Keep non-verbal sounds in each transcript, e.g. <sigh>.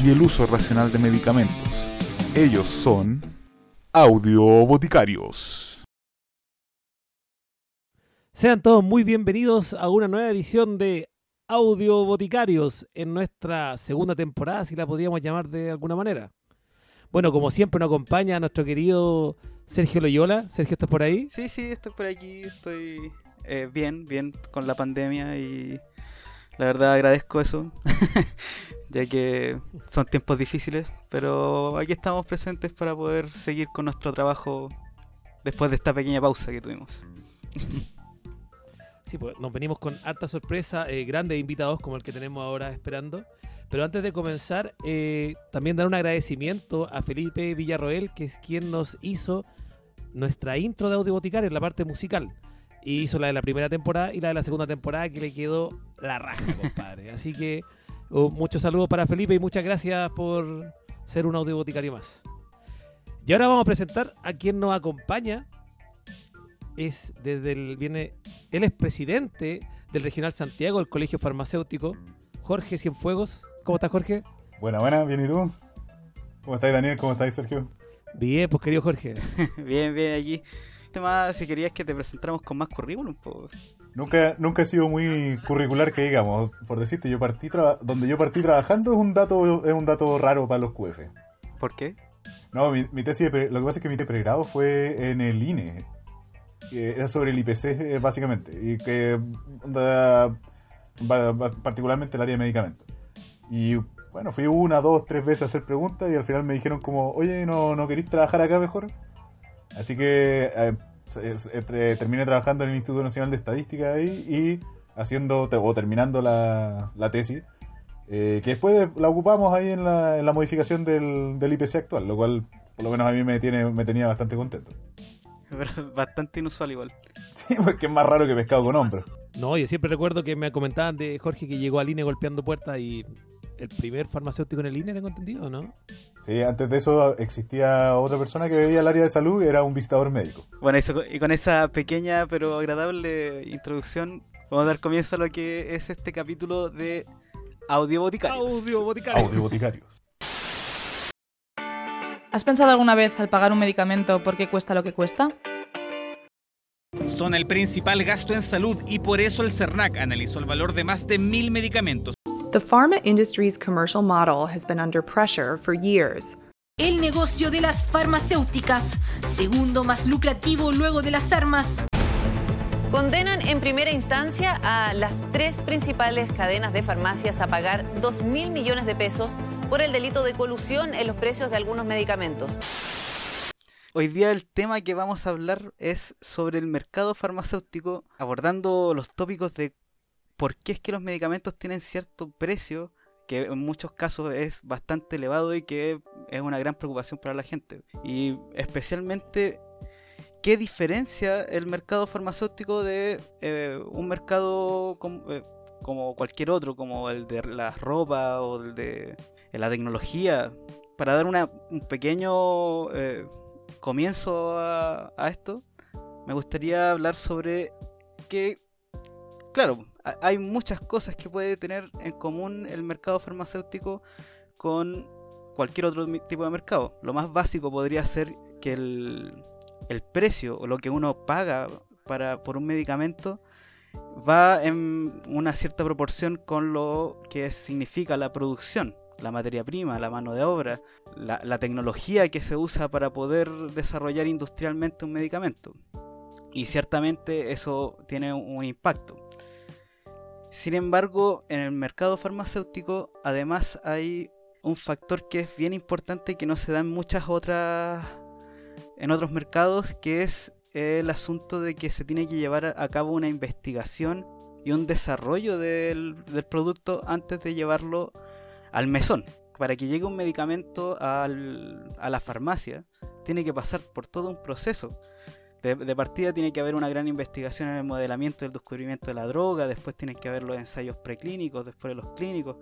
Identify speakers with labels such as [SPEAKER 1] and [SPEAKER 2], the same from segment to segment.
[SPEAKER 1] y el uso racional de medicamentos. Ellos son Audio Boticarios.
[SPEAKER 2] Sean todos muy bienvenidos a una nueva edición de Audio Boticarios en nuestra segunda temporada, si la podríamos llamar de alguna manera. Bueno, como siempre nos acompaña nuestro querido Sergio Loyola. Sergio, ¿estás por ahí?
[SPEAKER 3] Sí, sí, estoy por aquí, estoy eh, bien, bien con la pandemia y la verdad agradezco eso, <laughs> ya que son tiempos difíciles, pero aquí estamos presentes para poder seguir con nuestro trabajo después de esta pequeña pausa que tuvimos.
[SPEAKER 2] Sí, pues nos venimos con harta sorpresa, eh, grandes invitados como el que tenemos ahora esperando. Pero antes de comenzar, eh, también dar un agradecimiento a Felipe Villarroel, que es quien nos hizo nuestra intro de Audio Boticario en la parte musical. Y hizo la de la primera temporada y la de la segunda temporada que le quedó la raja, <laughs> compadre. Así que uh, muchos saludos para Felipe y muchas gracias por ser un audio boticario más. Y ahora vamos a presentar a quien nos acompaña. Es desde el viene, él es presidente del Regional Santiago, del Colegio Farmacéutico, Jorge Cienfuegos. ¿Cómo estás, Jorge?
[SPEAKER 4] Buena, buena, bien y tú. ¿Cómo estás, Daniel? ¿Cómo estás, Sergio?
[SPEAKER 2] Bien, pues querido Jorge. <laughs>
[SPEAKER 3] bien, bien, aquí más si querías que te presentáramos con más currículum.
[SPEAKER 4] Nunca, nunca he sido muy curricular que digamos. Por decirte, yo partí donde yo partí trabajando es un dato es un dato raro para los QF.
[SPEAKER 3] ¿Por qué?
[SPEAKER 4] No, mi, tesis, lo que pasa es que mi tesis pregrado fue en el INE. era sobre el IPC eh, básicamente. Y que particularmente el área de medicamentos. Y bueno, fui una, dos, tres veces a hacer preguntas y al final me dijeron como, oye, ¿no, no queréis trabajar acá mejor? Así que eh, eh, terminé trabajando en el Instituto Nacional de Estadística ahí y haciendo o terminando la, tesis, eh, que después la ocupamos ahí en la, en la modificación del, del, IPC actual, lo cual por lo menos a mí me, tiene, me tenía bastante contento. <laughs>
[SPEAKER 3] bastante inusual igual.
[SPEAKER 4] Sí, porque es más raro que pescado con hombros.
[SPEAKER 2] No, yo siempre recuerdo que me comentaban de Jorge que llegó al INE golpeando puertas y el primer farmacéutico en el INE, tengo entendido, ¿no?
[SPEAKER 4] Sí, antes de eso existía otra persona que veía el área de salud, era un visitador médico.
[SPEAKER 3] Bueno, y con esa pequeña pero agradable introducción, vamos a dar comienzo a lo que es este capítulo de Audio Boticarios.
[SPEAKER 2] Audio Boticarios.
[SPEAKER 4] Audio Boticarios.
[SPEAKER 5] ¿Has pensado alguna vez al pagar un medicamento por qué cuesta lo que cuesta?
[SPEAKER 6] Son el principal gasto en salud y por eso el CERNAC analizó el valor de más de mil medicamentos
[SPEAKER 7] The pharma industry's commercial model has been under pressure for years.
[SPEAKER 8] El negocio de las farmacéuticas, segundo más lucrativo luego de las armas.
[SPEAKER 9] Condenan en primera instancia a las tres principales cadenas de farmacias a pagar 2 mil millones de pesos por el delito de colusión en los precios de algunos medicamentos.
[SPEAKER 3] Hoy día el tema que vamos a hablar es sobre el mercado farmacéutico, abordando los tópicos de por qué es que los medicamentos tienen cierto precio que en muchos casos es bastante elevado y que es una gran preocupación para la gente. Y especialmente, ¿qué diferencia el mercado farmacéutico de eh, un mercado eh, como, cualquier otro, como el de la ropa o el de la tecnología? Para dar un pequeño eh, comienzo a esto, me gustaría hablar sobre que, claro, hay muchas cosas que puede tener en común el mercado farmacéutico con cualquier otro tipo de mercado. Lo más básico podría ser que el, precio o lo que uno paga para, por un medicamento va en una cierta proporción con lo que significa la producción, la materia prima, la mano de obra, la, la tecnología que se usa para poder desarrollar industrialmente un medicamento. Y ciertamente eso tiene un impacto. Sin embargo, en el mercado farmacéutico además hay un factor que es bien importante que no se da en muchas otras en otros mercados, que es el asunto de que se tiene que llevar a cabo una investigación y un desarrollo del, producto antes de llevarlo al mesón, para que llegue un medicamento al- a la farmacia, tiene que pasar por todo un proceso. De, partida tiene que haber una gran investigación en el modelamiento del descubrimiento de la droga, después tiene que haber los ensayos preclínicos, después los clínicos,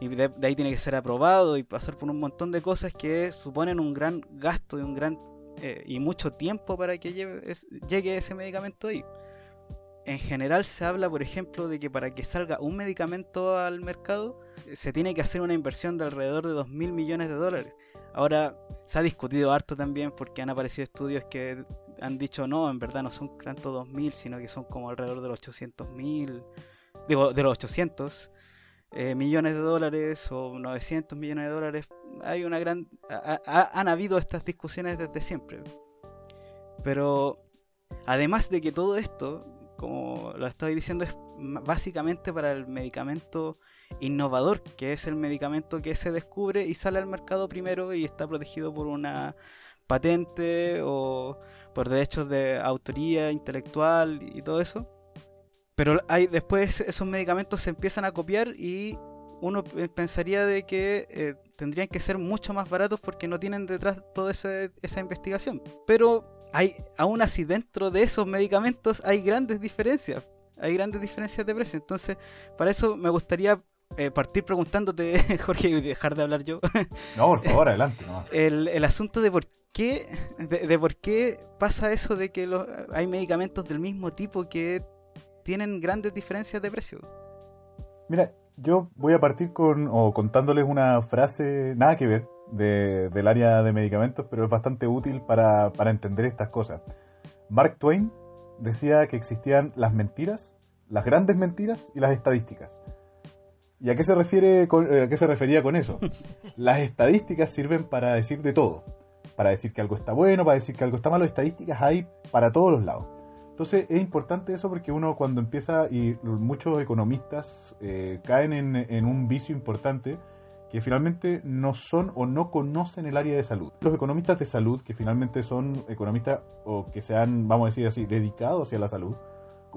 [SPEAKER 3] y de, ahí tiene que ser aprobado y pasar por un montón de cosas que suponen un gran gasto y un gran eh, y mucho tiempo para que llegue ese medicamento ahí. En general se habla, por ejemplo, de que para que salga un medicamento al mercado eh, se tiene que hacer una inversión de alrededor de 2 mil millones de dólares. Ahora se ha discutido harto también porque han aparecido estudios que han dicho no, en verdad no son tanto 2 mil, sino que son como alrededor de los 800 mil, digo, de los 800 eh, millones de dólares o 900 millones de dólares. Hay una gran... ha- ha- han habido estas discusiones desde siempre. Pero además de que todo esto, como lo estaba diciendo, es básicamente para el medicamento innovador, que es el medicamento que se descubre y sale al mercado primero y está protegido por una patente o por derechos de autoría intelectual y todo eso. Pero hay, después esos medicamentos se empiezan a copiar y uno pe- pensaría de que eh, tendrían que ser mucho más baratos porque no tienen detrás toda ese- esa investigación. Pero hay, aún así dentro de esos medicamentos hay grandes diferencias. Hay grandes diferencias de precio. Entonces, para eso me gustaría eh, partir preguntándote, <laughs> Jorge, y dejar de hablar yo. <laughs>
[SPEAKER 4] No, por favor, adelante. no.
[SPEAKER 3] el, el asunto de por qué de, de por qué pasa eso de que los- hay medicamentos del mismo tipo que tienen grandes diferencias de precio.
[SPEAKER 4] Mira, yo voy a partir con o contándoles una frase nada que ver de- del área de medicamentos, pero es bastante útil para, para entender estas cosas. Mark Twain decía que existían las mentiras, las grandes mentiras y las estadísticas. ¿Y a qué se refiere con- eh, a qué se refería con eso? <laughs> Las estadísticas sirven para decir de todo, para decir que algo está bueno, para decir que algo está malo. Estadísticas hay para todos los lados. Entonces es importante eso porque uno cuando empieza, y muchos economistas eh, caen en, en un vicio importante, que finalmente no son o no conocen el área de salud. Los economistas de salud, que finalmente son economistas o que se han, vamos a decir así, dedicados hacia la salud,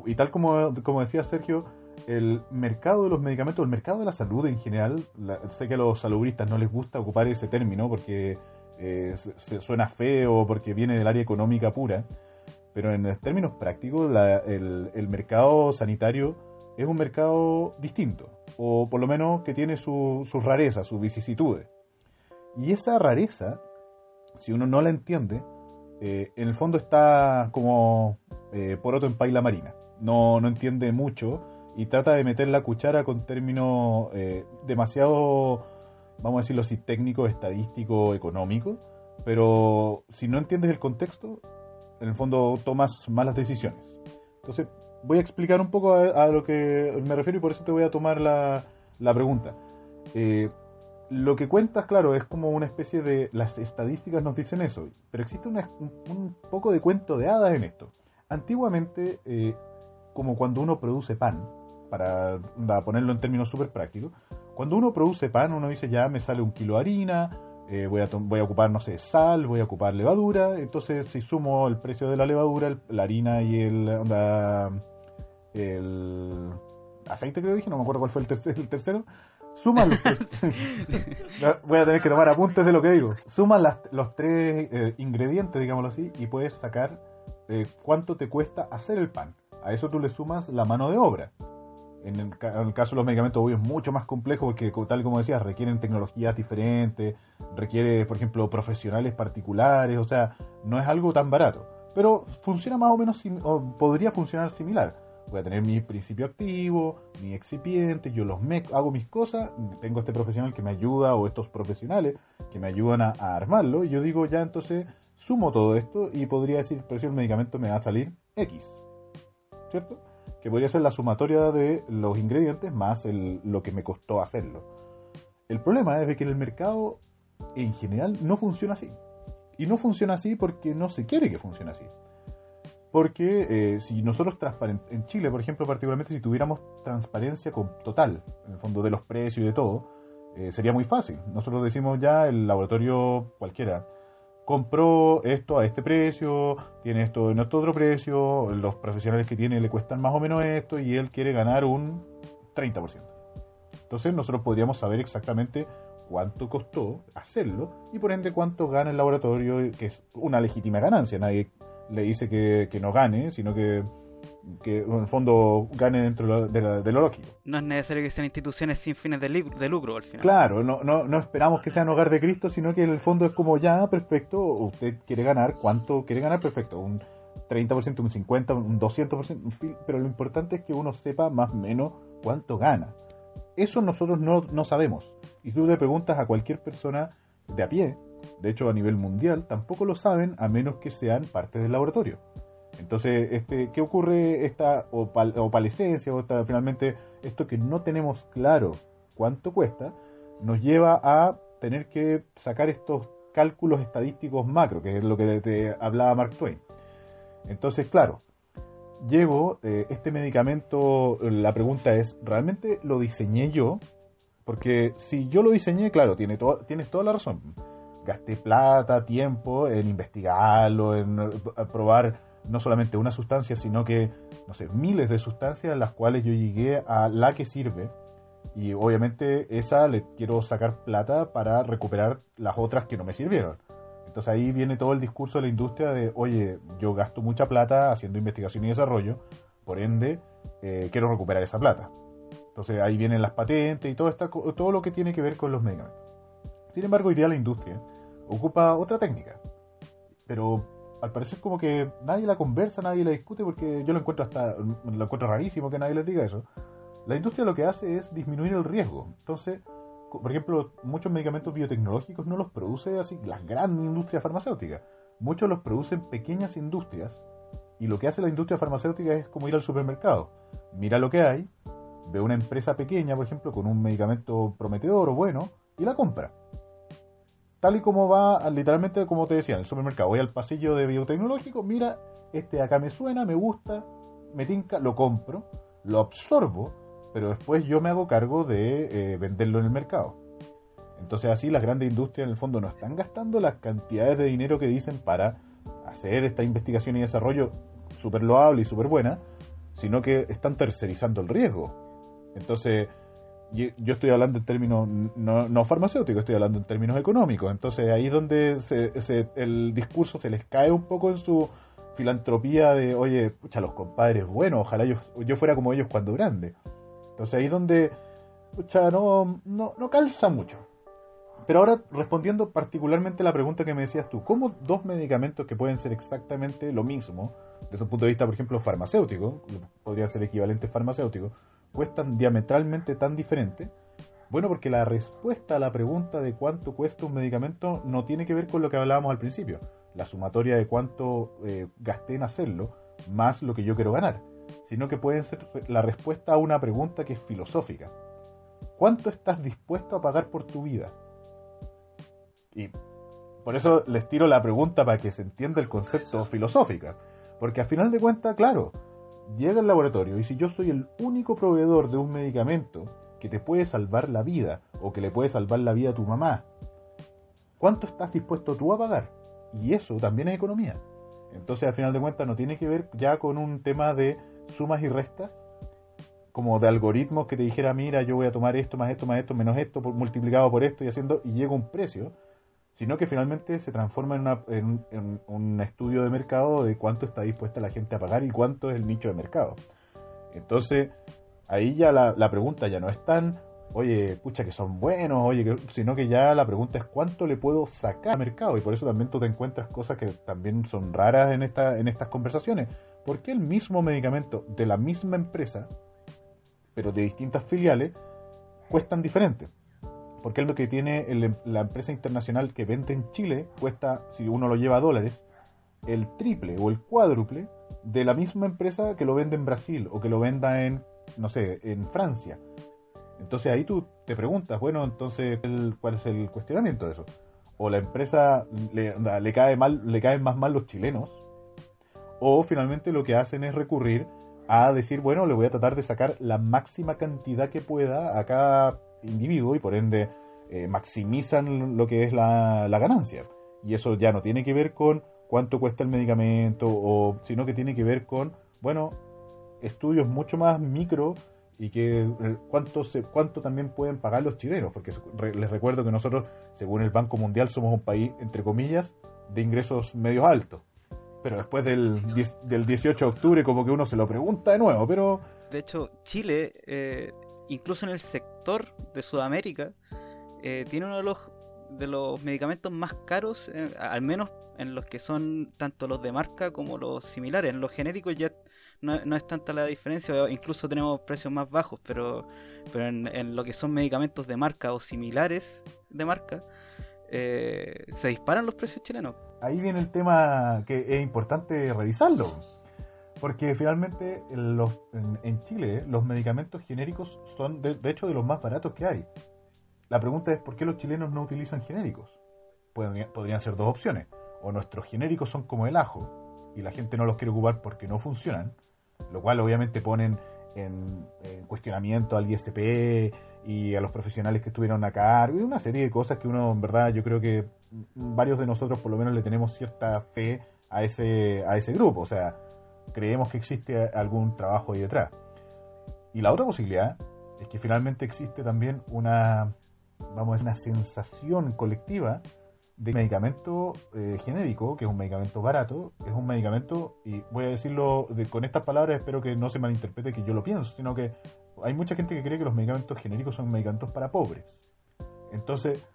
[SPEAKER 4] y tal como, como decía Sergio, el mercado de los medicamentos, el mercado de la salud en general, sé que a los salubristas no les gusta ocupar ese término porque eh, suena feo, porque viene del área económica pura, pero en términos prácticos, el, mercado sanitario es un mercado distinto, o por lo menos que tiene su- sus rarezas, sus vicisitudes. Y esa rareza, si uno no la entiende, eh, en el fondo está como eh, poroto en paila marina. No, no entiende mucho y trata de meter la cuchara con términos eh, demasiado, vamos a decirlo así, técnico, estadístico, económico. Pero si no entiendes el contexto, en el fondo tomas malas decisiones. Entonces, voy a explicar un poco a, a lo que me refiero y por eso te voy a tomar la, la pregunta. Eh, lo que cuentas, claro, es como una especie de... Las estadísticas nos dicen eso, pero existe una- un, un poco de cuento de hadas en esto. Antiguamente, eh, como cuando uno produce pan, para ponerlo en términos súper prácticos, cuando uno produce pan, uno dice ya me sale un kilo de harina, eh, voy, a voy a ocupar, no sé, sal, voy a ocupar levadura, entonces si sumo el precio de la levadura, el- la harina y el, onda, el aceite que dije, no me acuerdo cuál fue el, tercer- el tercero, suman los <laughs> <laughs> voy a tener que tomar apuntes de lo que digo, suman las- los tres eh, ingredientes, digámoslo así, y puedes sacar eh, cuánto te cuesta hacer el pan. A eso tú le sumas la mano de obra. En el, en el caso de los medicamentos, obvio, es mucho más complejo porque, tal como decías, requieren tecnologías diferentes, requiere, por ejemplo, profesionales particulares, o sea, no es algo tan barato. Pero funciona más o menos, o podría funcionar similar. Voy a tener mi principio activo, mi excipiente, yo los me hago mis cosas, tengo este profesional que me ayuda o estos profesionales que me ayudan a, armarlo y yo digo ya entonces sumo todo esto y podría decir, el precio del medicamento me va a salir X, ¿cierto? Que podría ser la sumatoria de los ingredientes más el- lo que me costó hacerlo. El problema es de que en el mercado en general no funciona así. Y no funciona así porque no se quiere que funcione así. Porque eh, si nosotros en Chile, por ejemplo, particularmente si tuviéramos transparencia total, en el fondo de los precios y de todo, eh, sería muy fácil. Nosotros decimos ya, el laboratorio cualquiera compró esto a este precio, tiene esto en este otro precio, los profesionales que tiene le cuestan más o menos esto y él quiere ganar un 30%. Entonces nosotros podríamos saber exactamente cuánto costó hacerlo y por ende cuánto gana el laboratorio, que es una legítima ganancia. Nadie le dice que, que no gane, sino que, que en el fondo gane dentro de, la- de lo lógico.
[SPEAKER 3] No es necesario que sean instituciones sin fines de, lucro al final.
[SPEAKER 4] Claro, no, no, no esperamos que sean hogar de Cristo, sino que en el fondo es como ya, perfecto, usted quiere ganar, ¿cuánto quiere ganar? Perfecto, un 30%, un 50%, un 200%, en fin, pero lo importante es que uno sepa más o menos cuánto gana. Eso nosotros no, no sabemos. Y si tú le preguntas a cualquier persona de a pie, de hecho a nivel mundial, tampoco lo saben a menos que sean parte del laboratorio. Entonces, este, ¿qué ocurre esta opal- opalescencia o finalmente esto que no tenemos claro cuánto cuesta, nos lleva a tener que sacar estos cálculos estadísticos macro, que es lo que te hablaba Mark Twain. Entonces, claro, llego, eh, este medicamento, la pregunta es, ¿realmente lo diseñé yo? Porque si yo lo diseñé, claro, tiene to- tienes toda la razón. Gasté plata, tiempo en investigarlo, en eh, probar no solamente una sustancia, sino que, no sé, miles de sustancias en las cuales yo llegué a la que sirve. Y obviamente esa le quiero sacar plata para recuperar las otras que no me sirvieron. Entonces ahí viene todo el discurso de la industria de, oye, yo gasto mucha plata haciendo investigación y desarrollo, por ende, eh, quiero recuperar esa plata. Entonces ahí vienen las patentes y todo, esta, todo lo que tiene que ver con los medicamentos. Sin embargo, hoy día la industria ocupa otra técnica. Pero al parecer como que nadie la conversa, nadie la discute, porque yo lo encuentro hasta lo encuentro rarísimo que nadie les diga eso. La industria lo que hace es disminuir el riesgo. Entonces, por ejemplo, muchos medicamentos biotecnológicos no los produce así las grandes industrias farmacéuticas. Muchos los producen pequeñas industrias y lo que hace la industria farmacéutica es como ir al supermercado. Mira lo que hay, ve una empresa pequeña, por ejemplo, con un medicamento prometedor o bueno, y la compra. Tal y como va, literalmente como te decía, en el supermercado. Voy al pasillo de biotecnológico, mira, este acá me suena, me gusta, me tinca, lo compro, lo absorbo, pero después yo me hago cargo de eh, venderlo en el mercado. Entonces así las grandes industrias en el fondo no están gastando las cantidades de dinero que dicen para hacer esta investigación y desarrollo súper loable y súper buena, sino que están tercerizando el riesgo. Entonces, yo estoy hablando en términos no, no farmacéuticos, estoy hablando en términos económicos. Entonces ahí es donde se- el discurso se les cae un poco en su filantropía de, oye, pucha, los compadres, bueno, ojalá yo, yo fuera como ellos cuando grande. Entonces ahí es donde, pucha, no, no, no calza mucho. Pero ahora, respondiendo particularmente a la pregunta que me decías tú, ¿cómo dos medicamentos que pueden ser exactamente lo mismo, desde un punto de vista, por ejemplo, farmacéutico, podría ser equivalente farmacéutico, cuestan diametralmente tan diferente? Bueno, porque la respuesta a la pregunta de cuánto cuesta un medicamento no tiene que ver con lo que hablábamos al principio, la sumatoria de cuánto eh, gasté en hacerlo, más lo que yo quiero ganar, sino que pueden ser la respuesta a una pregunta que es filosófica. ¿Cuánto estás dispuesto a pagar por tu vida? Y por eso les tiro la pregunta para que se entienda el concepto filosófica. Porque al final de cuentas, claro, llega el laboratorio y si yo soy el único proveedor de un medicamento que te puede salvar la vida o que le puede salvar la vida a tu mamá, ¿cuánto estás dispuesto tú a pagar? Y eso también es economía. Entonces, al final de cuentas, no tiene que ver ya con un tema de sumas y restas, como de algoritmos que te dijera, mira, yo voy a tomar esto, más esto, más esto, menos esto, multiplicado por esto y haciendo, y llega un precio, sino que finalmente se transforma en, un estudio de mercado de cuánto está dispuesta la gente a pagar y cuánto es el nicho de mercado. Entonces, ahí ya la, pregunta ya no es tan, oye, pucha que son buenos, oye, sino que ya la pregunta es cuánto le puedo sacar al mercado y por eso también tú te encuentras cosas que también son raras en, en estas conversaciones. ¿Por qué el mismo medicamento de la misma empresa, pero de distintas filiales, cuestan diferente? Porque es lo que tiene el- la empresa internacional que vende en Chile, cuesta, si uno lo lleva a dólares, el triple o el cuádruple de la misma empresa que lo vende en Brasil o que lo venda en, no sé, en Francia. Entonces ahí tú te preguntas, bueno, entonces, ¿cuál es el cuestionamiento de eso? O la empresa le, le cae mal, le caen más mal los chilenos, o finalmente lo que hacen es recurrir a decir, bueno, le voy a tratar de sacar la máxima cantidad que pueda a cada individuo y por ende eh, maximizan lo que es la, la ganancia. Y eso ya no tiene que ver con cuánto cuesta el medicamento, o, sino que tiene que ver con, bueno, estudios mucho más micro y que eh, cuánto, se, cuánto también pueden pagar los chilenos, porque les recuerdo que nosotros, según el Banco Mundial, somos un país, entre comillas, de ingresos medios altos. Pero después del, del 18 de octubre como que uno se lo pregunta de nuevo, pero...
[SPEAKER 3] De hecho, Chile, eh, incluso en el sector de Sudamérica, eh, tiene uno de los, de los medicamentos más caros, al menos en los que son tanto los de marca como los similares. En los genéricos ya no, es tanta la diferencia, incluso tenemos precios más bajos, pero, pero en, lo que son medicamentos de marca o similares de marca, eh, se disparan los precios chilenos.
[SPEAKER 4] Ahí viene el tema que es importante revisarlo, porque finalmente en, los, en, Chile los medicamentos genéricos son de, hecho de los más baratos que hay. La pregunta es por qué los chilenos no utilizan genéricos. podrían ser dos opciones. O nuestros genéricos son como el ajo y la gente no los quiere ocupar porque no funcionan, lo cual obviamente ponen en, cuestionamiento al ISP y a los profesionales que estuvieron acá, y una serie de cosas que uno, en verdad, yo creo que varios de nosotros por lo menos le tenemos cierta fe a ese, a ese grupo, o sea, creemos que existe algún trabajo ahí detrás. Y la otra posibilidad es que finalmente existe también una, vamos una sensación colectiva de medicamento eh, genérico, que es un medicamento barato, es un medicamento, y voy a decirlo con estas palabras, espero que no se malinterprete que yo lo pienso, sino que hay mucha gente que cree que los medicamentos genéricos son medicamentos para pobres. Entonces,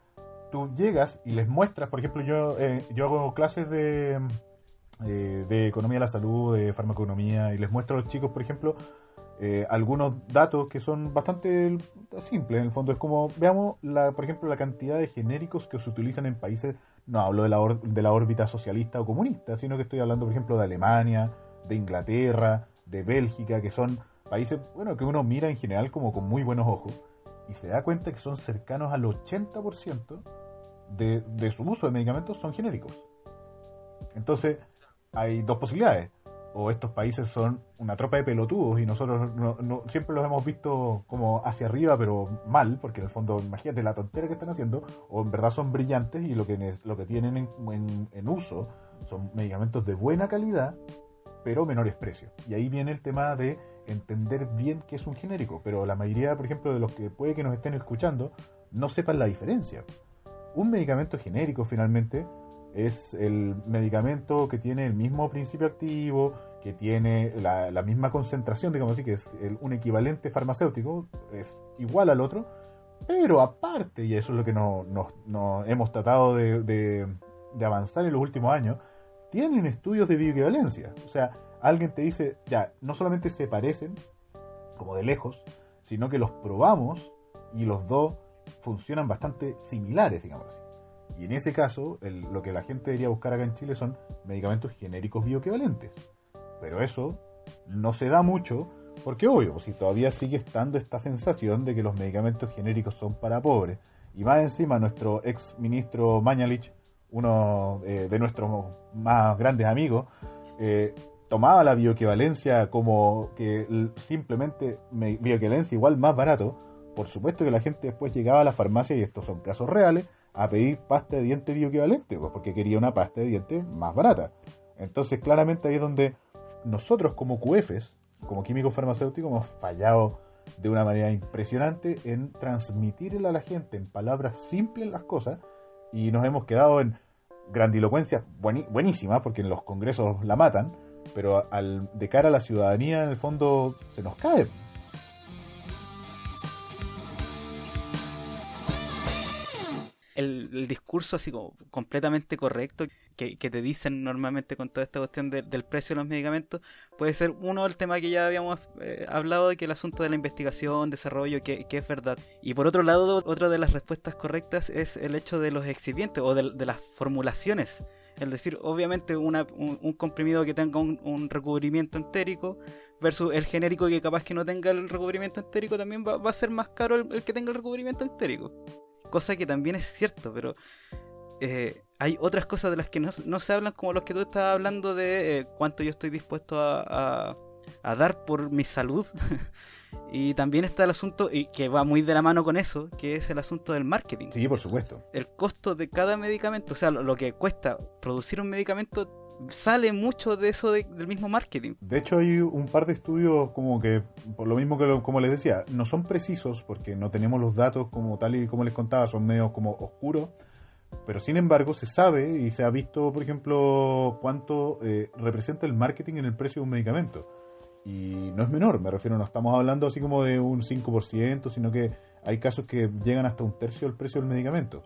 [SPEAKER 4] tú llegas y les muestras, por ejemplo, yo, eh, yo hago clases de, eh, de economía de la salud, de farmaconomía, y les muestro a los chicos, por ejemplo, eh, algunos datos que son bastante simples. En el fondo es como, veamos, la, por ejemplo, la cantidad de genéricos que se utilizan en países, no hablo de la, de la órbita socialista o comunista, sino que estoy hablando, por ejemplo, de Alemania, de Inglaterra, de Bélgica, que son países, bueno, que uno mira en general como con muy buenos ojos y se da cuenta que son cercanos al 80% de, de su uso de medicamentos son genéricos. Entonces, hay dos posibilidades o estos países son una tropa de pelotudos y nosotros no, siempre los hemos visto como hacia arriba, pero mal, porque en el fondo, imagínate la tontera que están haciendo, o en verdad son brillantes y lo que, lo tienen en, en, uso son medicamentos de buena calidad, pero menores precios. Y ahí viene el tema de entender bien qué es un genérico, pero la mayoría, por ejemplo, de los que puede que nos estén escuchando, no sepan la diferencia. Un medicamento genérico finalmente es el medicamento que tiene el mismo principio activo, que tiene la, misma concentración, digamos así, que es un equivalente farmacéutico, es igual al otro, pero aparte, y eso es lo que nos no, hemos tratado de, avanzar en los últimos años, tienen estudios de bioequivalencia. O sea, alguien te dice, ya, no solamente se parecen, como de lejos, sino que los probamos y los dos funcionan bastante similares, digamos así. Y en ese caso, lo que la gente debería buscar acá en Chile son medicamentos genéricos bioequivalentes. Pero eso no se da mucho porque, obvio, si todavía sigue estando esta sensación de que los medicamentos genéricos son para pobres. Y más encima, nuestro ex ministro Mañalich, uno eh, de nuestros más grandes amigos, eh, tomaba la bioequivalencia como que simplemente bioequivalencia igual más barato. Por supuesto que la gente después llegaba a la farmacia, y estos son casos reales, a pedir pasta de diente bioequivalente, pues, porque quería una pasta de diente más barata. Entonces, claramente ahí es donde nosotros como QFs, como químicos farmacéuticos, hemos fallado de una manera impresionante en transmitirle a la gente en palabras simples las cosas y nos hemos quedado en grandilocuencia buenísima, porque en los congresos la matan, pero al, de cara a la ciudadanía en el fondo se nos cae.
[SPEAKER 3] El, discurso así como completamente correcto que, te dicen normalmente con toda esta cuestión del precio de los medicamentos puede ser uno del tema que ya habíamos eh, hablado de que el asunto de la investigación, desarrollo, que, es verdad. Y por otro lado, otra de las respuestas correctas es el hecho de los excipientes o de, las formulaciones. Es decir, obviamente un, comprimido que tenga un, recubrimiento entérico versus el genérico que capaz que no tenga el recubrimiento entérico también va, a ser más caro el que tenga el recubrimiento entérico cosa que también es cierto, pero eh, hay otras cosas de las que no, se hablan como los que tú estabas hablando de eh, cuánto yo estoy dispuesto a, dar por mi salud. <laughs> y también está el asunto, y que va muy de la mano con eso, que es el asunto del marketing.
[SPEAKER 4] Sí, por supuesto.
[SPEAKER 3] El costo de cada medicamento, o sea, lo, que cuesta producir un medicamento sale mucho de eso de- del mismo marketing.
[SPEAKER 4] De hecho, hay un par de estudios como que, por lo mismo que lo- como les decía, no son precisos porque no tenemos los datos como tal y como les contaba, son medio como oscuros. Pero sin embargo, se sabe y se ha visto, por ejemplo, cuánto eh, representa el marketing en el precio de un medicamento. Y no es menor, me refiero, no estamos hablando así como de un 5%, sino que hay casos que llegan hasta un tercio del precio del medicamento.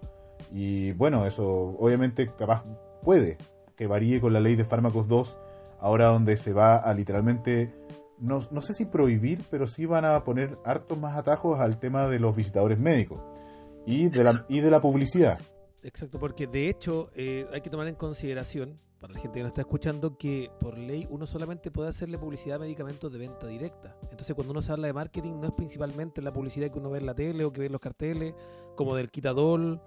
[SPEAKER 4] Y bueno, eso obviamente capaz puede que varíe con la ley de fármacos 2, ahora donde se va a literalmente, no, no sé si prohibir, pero sí van a poner hartos más atajos al tema de los visitadores médicos y de la, y de la publicidad.
[SPEAKER 2] Exacto, porque de hecho eh, hay que tomar en consideración, para la gente que nos está escuchando, que por ley uno solamente puede hacerle publicidad a medicamentos de venta directa. Entonces cuando uno se habla de marketing no es principalmente la publicidad que uno ve en la tele o que ve en los carteles, como del quitadol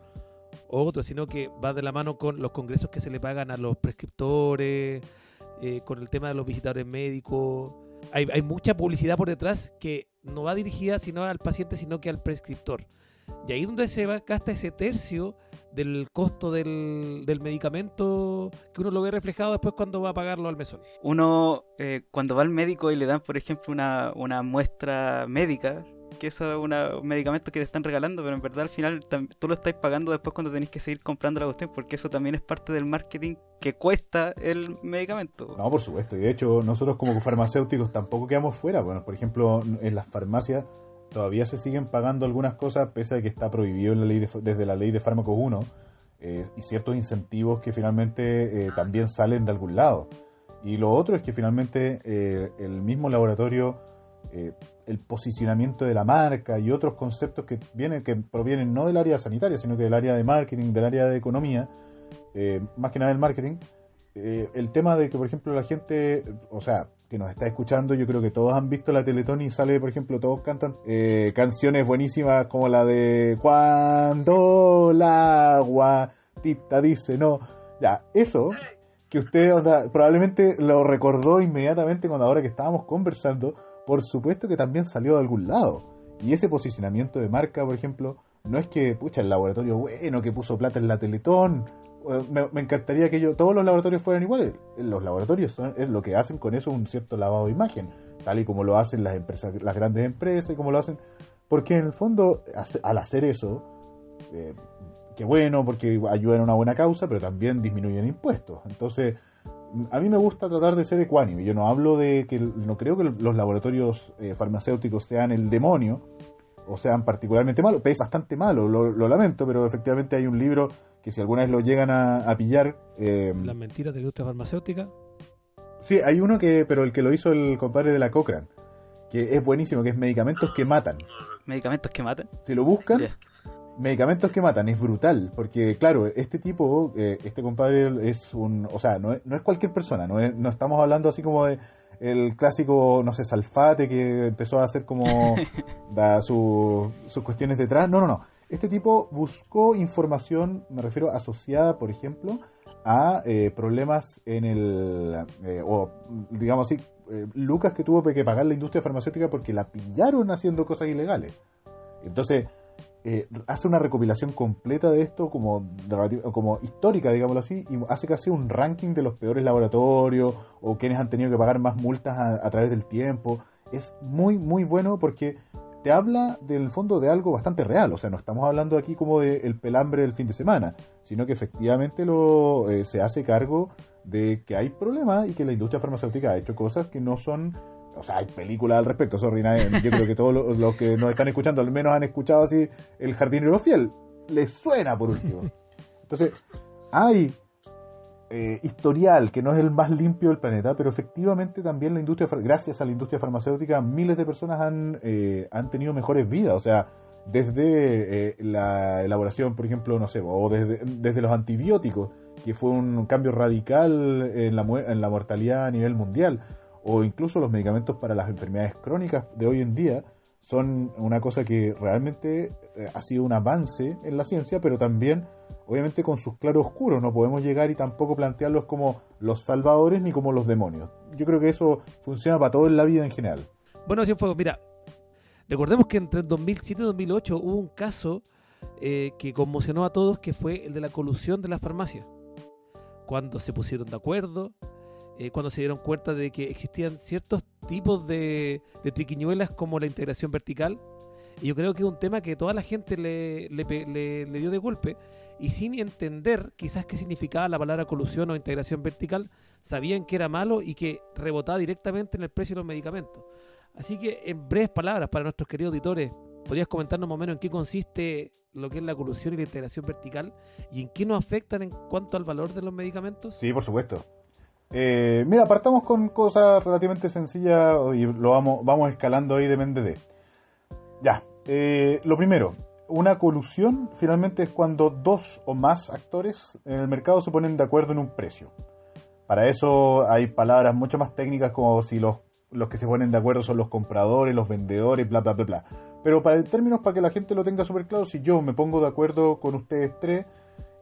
[SPEAKER 2] o otro, sino que va de la mano con los congresos que se le pagan a los prescriptores, eh, con el tema de los visitadores médicos. Hay, hay mucha publicidad por detrás que no va dirigida sino al paciente, sino que al prescriptor. Y ahí es donde se va, gasta ese tercio del costo del, del medicamento que uno lo ve reflejado después cuando va a pagarlo al mesón.
[SPEAKER 3] Uno, eh, cuando va al médico y le dan, por ejemplo, una, una muestra médica, que eso es un medicamento que te están regalando, pero en verdad al final tú lo estás pagando después cuando tenés que seguir comprando la cuestión, porque eso también es parte del marketing que cuesta el medicamento.
[SPEAKER 4] No, por supuesto. Y de hecho, nosotros como farmacéuticos tampoco quedamos fuera. Bueno, por ejemplo, en las farmacias todavía se siguen pagando algunas cosas, pese a que está prohibido en la ley de- desde la ley de fármacos 1, eh, y ciertos incentivos que finalmente eh, también salen de algún lado. Y lo otro es que finalmente eh, el mismo laboratorio, el posicionamiento de la marca y otros conceptos que vienen, que provienen no del área sanitaria, sino que del área de marketing, del área de economía, eh, más que nada del marketing, eh, el tema de que, por ejemplo, la gente, o sea, que nos está escuchando, yo creo que todos han visto la Teletón y sale, por ejemplo, todos cantan eh, canciones buenísimas como la de Cuando la agua tita dice no. Ya, eso que usted probablemente lo recordó inmediatamente cuando ahora que estábamos conversando, por supuesto que también salió de algún lado. Y ese posicionamiento de marca, por ejemplo, no es que, pucha, el laboratorio bueno que puso plata en la Teletón. eh, Me, encantaría que yo, todos los laboratorios fueran iguales. Los laboratorios son, es lo que hacen con eso un cierto lavado de imagen, tal y como lo hacen las empresas, las grandes empresas y como lo hacen. Porque en el fondo, al hacer eso, eh, qué bueno, porque ayudan a una buena causa, pero también disminuyen impuestos. Entonces, a mí me gusta tratar de ser ecuánime. Yo no hablo de que, no creo que los laboratorios eh, farmacéuticos sean el demonio, o sean particularmente malos. Es bastante malo, lo, lo lamento, pero efectivamente hay un libro que si alguna vez lo llegan a, a pillar... eh,
[SPEAKER 2] Las mentiras de la industria farmacéutica.
[SPEAKER 4] Sí, hay uno que, pero el que lo hizo el compadre de la Cochrane, que es buenísimo, que es Medicamentos que Matan.
[SPEAKER 3] ¿Medicamentos que matan?
[SPEAKER 4] Si lo buscan. Medicamentos que matan, es brutal, porque claro, este tipo, eh, este compadre es un, o sea, no es, no es cualquier persona, no, es- no estamos hablando así como de el clásico, no sé, Salfate que empezó a hacer como <laughs> da su- sus cuestiones detrás, no, no, no, este tipo buscó información, me refiero asociada, por ejemplo, a eh, problemas en el, eh, o digamos así, lucas que tuvo que pagar la industria farmacéutica porque la pillaron haciendo cosas ilegales. Entonces, eh, hace una recopilación completa de esto como, como histórica, digámoslo así, y hace casi un ranking de los peores laboratorios o quienes han tenido que pagar más multas a, a través del tiempo. Es muy, muy bueno porque te habla del fondo de algo bastante real. O sea, no estamos hablando aquí como de el pelambre del fin de semana, sino que efectivamente lo, eh, se hace cargo de que hay problemas y que la industria farmacéutica ha hecho cosas que no son o sea, hay películas al respecto, sorry, nadie- yo creo que todos los, que nos están escuchando al menos han escuchado así El jardinero fiel. Les suena por último. Entonces, hay eh, historial que no es el más limpio del planeta, pero efectivamente también la industria, gracias a la industria farmacéutica, miles de personas han, eh, han tenido mejores vidas. O sea, desde eh, la elaboración, por ejemplo, no sé, o desde, desde los antibióticos, que fue un cambio radical en la, en la mortalidad a nivel mundial, o incluso los medicamentos para las enfermedades crónicas de hoy en día, son una cosa que realmente eh, ha sido un avance en la ciencia, pero también, obviamente, con sus claroscuros. No podemos llegar y tampoco plantearlos como los salvadores ni como los demonios. Yo creo que eso funciona para todo en la vida en general.
[SPEAKER 2] Bueno, Cienfuegos, mira, recordemos que entre el 2007 y 2008 hubo un caso eh, que conmocionó a todos, que fue el de la colusión de las farmacias. cuando se pusieron de acuerdo, eh, cuando se dieron cuenta de que existían ciertos tipos de, de triquiñuelas como la integración vertical. Y yo creo que es un tema que toda la gente le, le le- le dio de golpe y sin entender quizás qué significaba la palabra colusión o integración vertical, sabían que era malo y que rebotaba directamente en el precio de los medicamentos. Así que, en breves palabras, para nuestros queridos auditores, ¿podrías comentarnos más o menos en qué consiste lo que es la colusión y la integración vertical y en qué nos afectan en cuanto al valor de los medicamentos?
[SPEAKER 4] Sí, por supuesto. Eh, mira, partamos con cosas relativamente sencillas y lo vamos, escalando ahí de de. Ya, eh, lo primero, una colusión finalmente es cuando dos o más actores en el mercado se ponen de acuerdo en un precio. Para eso hay palabras mucho más técnicas como si los, los que se ponen de acuerdo son los compradores, los vendedores, bla, bla, bla, bla. Pero para el términos, para que la gente lo tenga súper claro, si yo me pongo de acuerdo con ustedes tres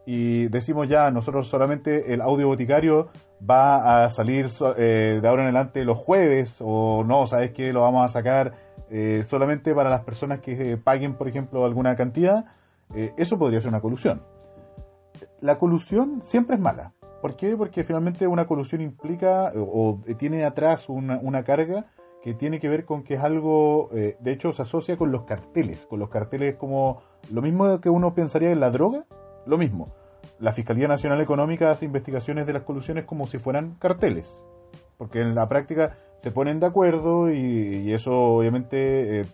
[SPEAKER 4] y decimos ya, nosotros solamente el audio boticario va a salir eh, de ahora en adelante los jueves o no, ¿sabes qué? Lo vamos a sacar eh, solamente para las personas que eh, paguen, por ejemplo, alguna cantidad. eh, eso podría ser una colusión. La colusión siempre es mala. ¿Por qué? Porque finalmente una colusión implica o, o tiene atrás una, una carga que tiene que ver con que es algo, eh, de hecho se asocia con los carteles, con los carteles como lo mismo que uno pensaría en la droga, lo mismo. La Fiscalía Nacional Económica hace investigaciones de las colusiones como si fueran carteles, porque en la práctica se ponen de acuerdo y, eso obviamente eh,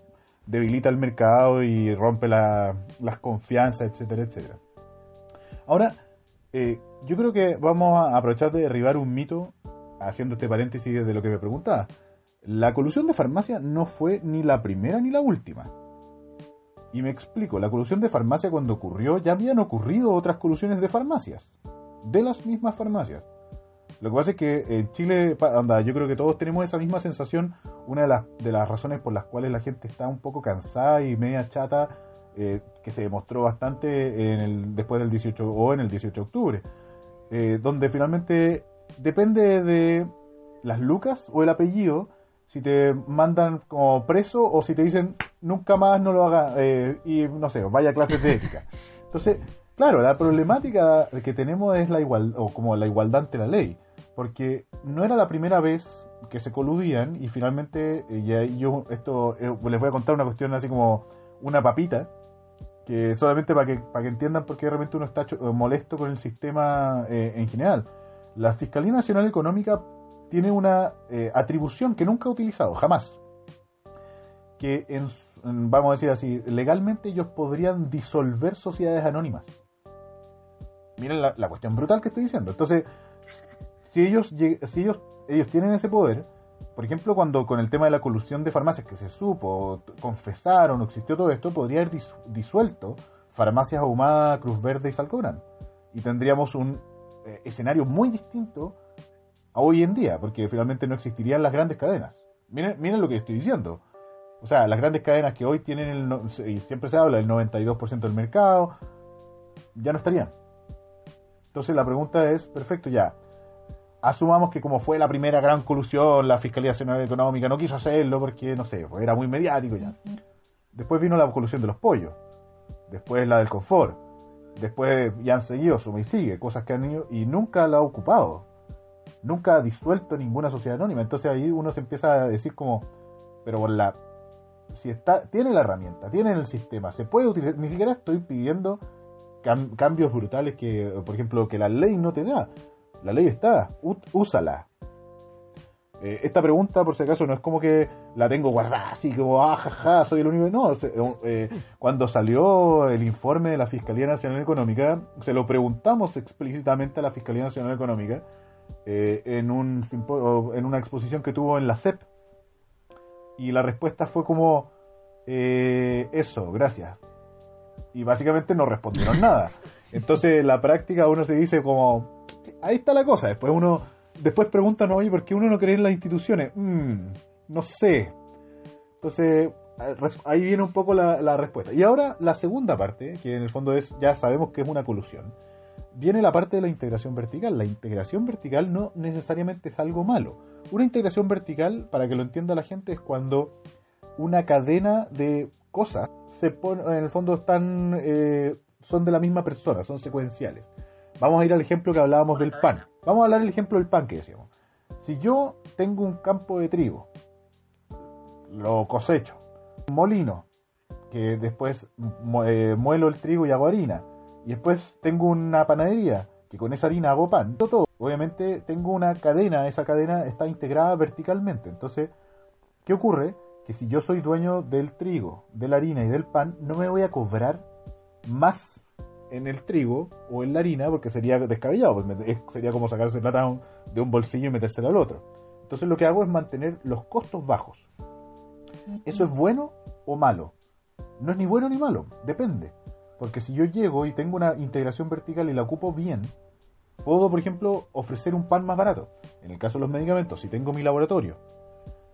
[SPEAKER 4] debilita el mercado y rompe la- las confianzas, etcétera, etcétera. Ahora, eh, yo creo que vamos a aprovechar de derribar un mito haciendo este paréntesis de lo que me preguntaba. La colusión de farmacia no fue ni la primera ni la última. Y me explico, la colusión de farmacia cuando ocurrió ya habían ocurrido otras colusiones de farmacias, de las mismas farmacias. Lo que pasa es que en Chile, anda, yo creo que todos tenemos esa misma sensación. Una de las, de las razones por las cuales la gente está un poco cansada y media chata, eh, que se demostró bastante en el, después del 18 o en el 18 de octubre, eh, donde finalmente depende de las lucas o el apellido si te mandan como preso o si te dicen nunca más no lo haga eh, y no sé, vaya a clases de ética. <laughs> Entonces, claro, la problemática que tenemos es la igual o como la igualdad ante la ley, porque no era la primera vez que se coludían y finalmente eh, y ahí yo esto eh, les voy a contar una cuestión así como una papita que solamente para que para que entiendan por qué de repente uno está molesto con el sistema eh, en general. La Fiscalía Nacional Económica tiene una eh, atribución que nunca ha utilizado, jamás. Que, en, vamos a decir así, legalmente ellos podrían disolver sociedades anónimas. Miren la, cuestión brutal que estoy diciendo. Entonces, si ellos, si ellos, ellos tienen ese poder, por ejemplo, cuando con el tema de la colusión de farmacias que se supo, confesaron existió todo esto, podría haber dis- disuelto Farmacias Ahumada, Cruz Verde y Salcobran. Y tendríamos un eh, escenario muy distinto a hoy en día, porque finalmente no existirían las grandes cadenas. Miren, miren lo que estoy diciendo. O sea, las grandes cadenas que hoy tienen, el, no- y siempre se habla del 92% del mercado, ya no estarían. Entonces la pregunta es, perfecto, ya. Asumamos que como fue la primera gran colusión, la Fiscalía Nacional Económica no quiso hacerlo porque, no sé, pues era muy mediático ya. Después vino la colusión de los pollos. Después la del confort. Después ya han seguido, suma y sigue, cosas que han ido y nunca la ha ocupado. Nunca ha disuelto ninguna sociedad anónima. Entonces ahí uno se empieza a decir como, pero por la... Si está, tiene la herramienta, tiene el sistema, se puede utilizar, ni siquiera estoy pidiendo cam- cambios brutales que, por ejemplo, que la ley no te da. La ley está, úsala. Eh, esta pregunta, por si acaso, no es como que la tengo guardada así como, ah, jaja, soy el único. No, se- eh, cuando salió el informe de la Fiscalía Nacional Económica, se lo preguntamos explícitamente a la Fiscalía Nacional Económica eh, en, un en una exposición que tuvo en la CEP. Y la respuesta fue como, eh, eso, gracias. Y básicamente no respondieron <laughs> nada. Entonces, en la práctica uno se dice como, ahí está la cosa. Después uno, después preguntan, oye, ¿por qué uno no cree en las instituciones? Mm, no sé. Entonces, ahí viene un poco la, la respuesta. Y ahora la segunda parte, que en el fondo es, ya sabemos que es una colusión, viene la parte de la integración vertical. La integración vertical no necesariamente es algo malo. Una integración vertical, para que lo entienda la gente, es cuando una cadena de cosas se pone, en el fondo están, eh, son de la misma persona, son secuenciales. vamos a ir al ejemplo que hablábamos del pan. Vamos a hablar del ejemplo del pan que decíamos. Si yo tengo un campo de trigo, lo cosecho, un molino, que después eh, muelo el trigo y hago harina, y después tengo una panadería, que con esa harina hago pan, todo, obviamente tengo una cadena, esa cadena está integrada verticalmente. Entonces, ¿qué ocurre? Que si yo soy dueño del trigo, de la harina y del pan, no me voy a cobrar más en el trigo o en la harina porque sería descabellado, pues sería como sacarse plata de un bolsillo y metérselo al otro. Entonces lo que hago es mantener los costos bajos. ¿Eso es bueno o malo? No es ni bueno ni malo, depende. Porque si yo llego y tengo una integración vertical y la ocupo bien, puedo, por ejemplo, ofrecer un pan más barato. En el caso de los medicamentos, si tengo mi laboratorio,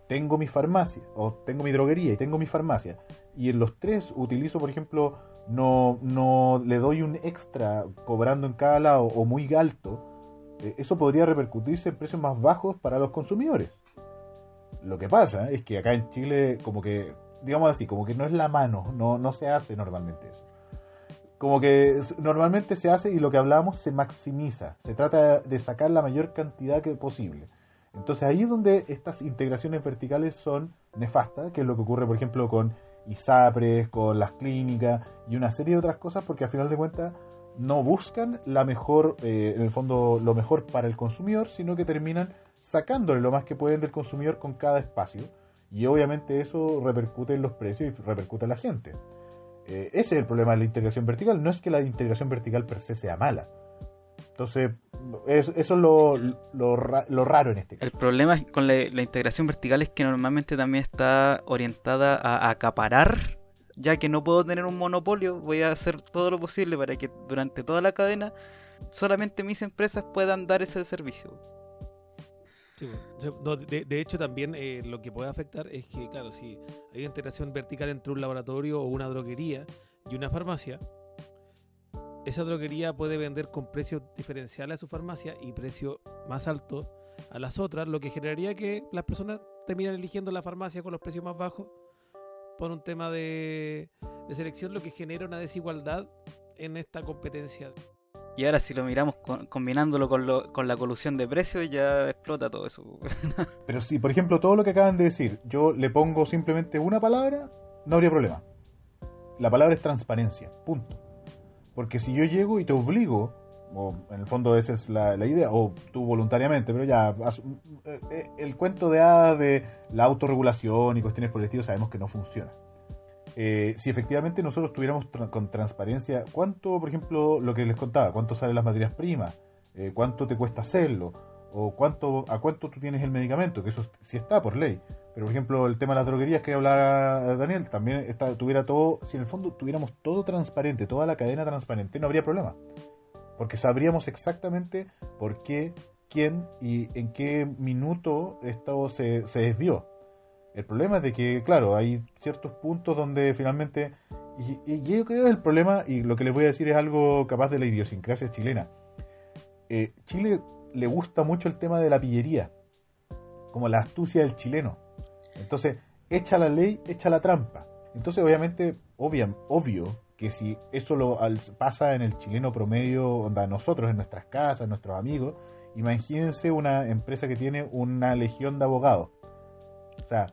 [SPEAKER 4] tengo mi farmacia, o tengo mi droguería y tengo mi farmacia, y en los tres utilizo, por ejemplo, no, no le doy un extra cobrando en cada lado o muy alto, eh, eso podría repercutirse en precios más bajos para los consumidores. Lo que pasa es que acá en Chile, como que, digamos así, como que no es la mano, no, no se hace normalmente eso. Como que normalmente se hace y lo que hablamos se maximiza, se trata de sacar la mayor cantidad que posible. Entonces ahí es donde estas integraciones verticales son nefastas, que es lo que ocurre por ejemplo con ISAPRES, con las clínicas y una serie de otras cosas, porque al final de cuentas no buscan la mejor, eh, en el fondo, lo mejor para el consumidor, sino que terminan sacándole lo más que pueden del consumidor con cada espacio. Y obviamente eso repercute en los precios y repercute en la gente. Eh, ese es el problema de la integración vertical. No es que la integración vertical per se sea mala. Entonces, eso, es lo, lo, raro en este
[SPEAKER 3] caso. El problema con la, integración vertical es que normalmente también está orientada a acaparar ya que no puedo tener un monopolio, voy a hacer todo lo posible para que durante toda la cadena solamente mis empresas puedan dar ese servicio.
[SPEAKER 2] De, hecho, también eh, lo que puede afectar es que, claro, si hay una integración vertical entre un laboratorio o una droguería y una farmacia, esa droguería puede vender con precios diferenciales a su farmacia y precio más alto a las otras, lo que generaría que las personas terminan eligiendo la farmacia con los precios más bajos por un tema de, selección, lo que genera una desigualdad en esta competencia.
[SPEAKER 3] Y ahora si lo miramos combinándolo con, con la colusión de precios, ya explota todo eso. <laughs>
[SPEAKER 4] Pero si, por ejemplo, todo lo que acaban de decir, yo le pongo simplemente una palabra, no habría problema. La palabra es transparencia, punto. Porque si yo llego y te obligo o en el fondo esa es la, idea, o tú voluntariamente, pero ya, eh, eh, el cuento de hadas de la autorregulación y cuestiones por sabemos que no funciona. Eh, si efectivamente nosotros tuviéramos con transparencia cuánto, por ejemplo, lo que les contaba, cuánto salen las materias primas, cuánto te cuesta hacerlo, o cuánto a cuánto tú tienes el medicamento, que eso sí está por ley. Pero, por ejemplo, el tema de las droguerías que hablaba Daniel, también está, tuviera todo, si en el fondo tuviéramos todo transparente, toda la cadena transparente, no habría problema porque sabríamos exactamente por qué, quién y en qué minuto esto se, desvió. El problema es de que, claro, hay ciertos puntos donde finalmente, y, yo creo que el problema, y lo que les voy a decir es algo capaz de la idiosincrasia chilena. Eh, Chile le gusta mucho el tema de la pillería, como la astucia del chileno. Entonces, echa la ley, echa la trampa. Entonces, obviamente, obvio, que si eso lo pasa en el chileno promedio, onda, nosotros en nuestras casas, nuestros amigos, imagínense una empresa que tiene una legión de abogados. O sea,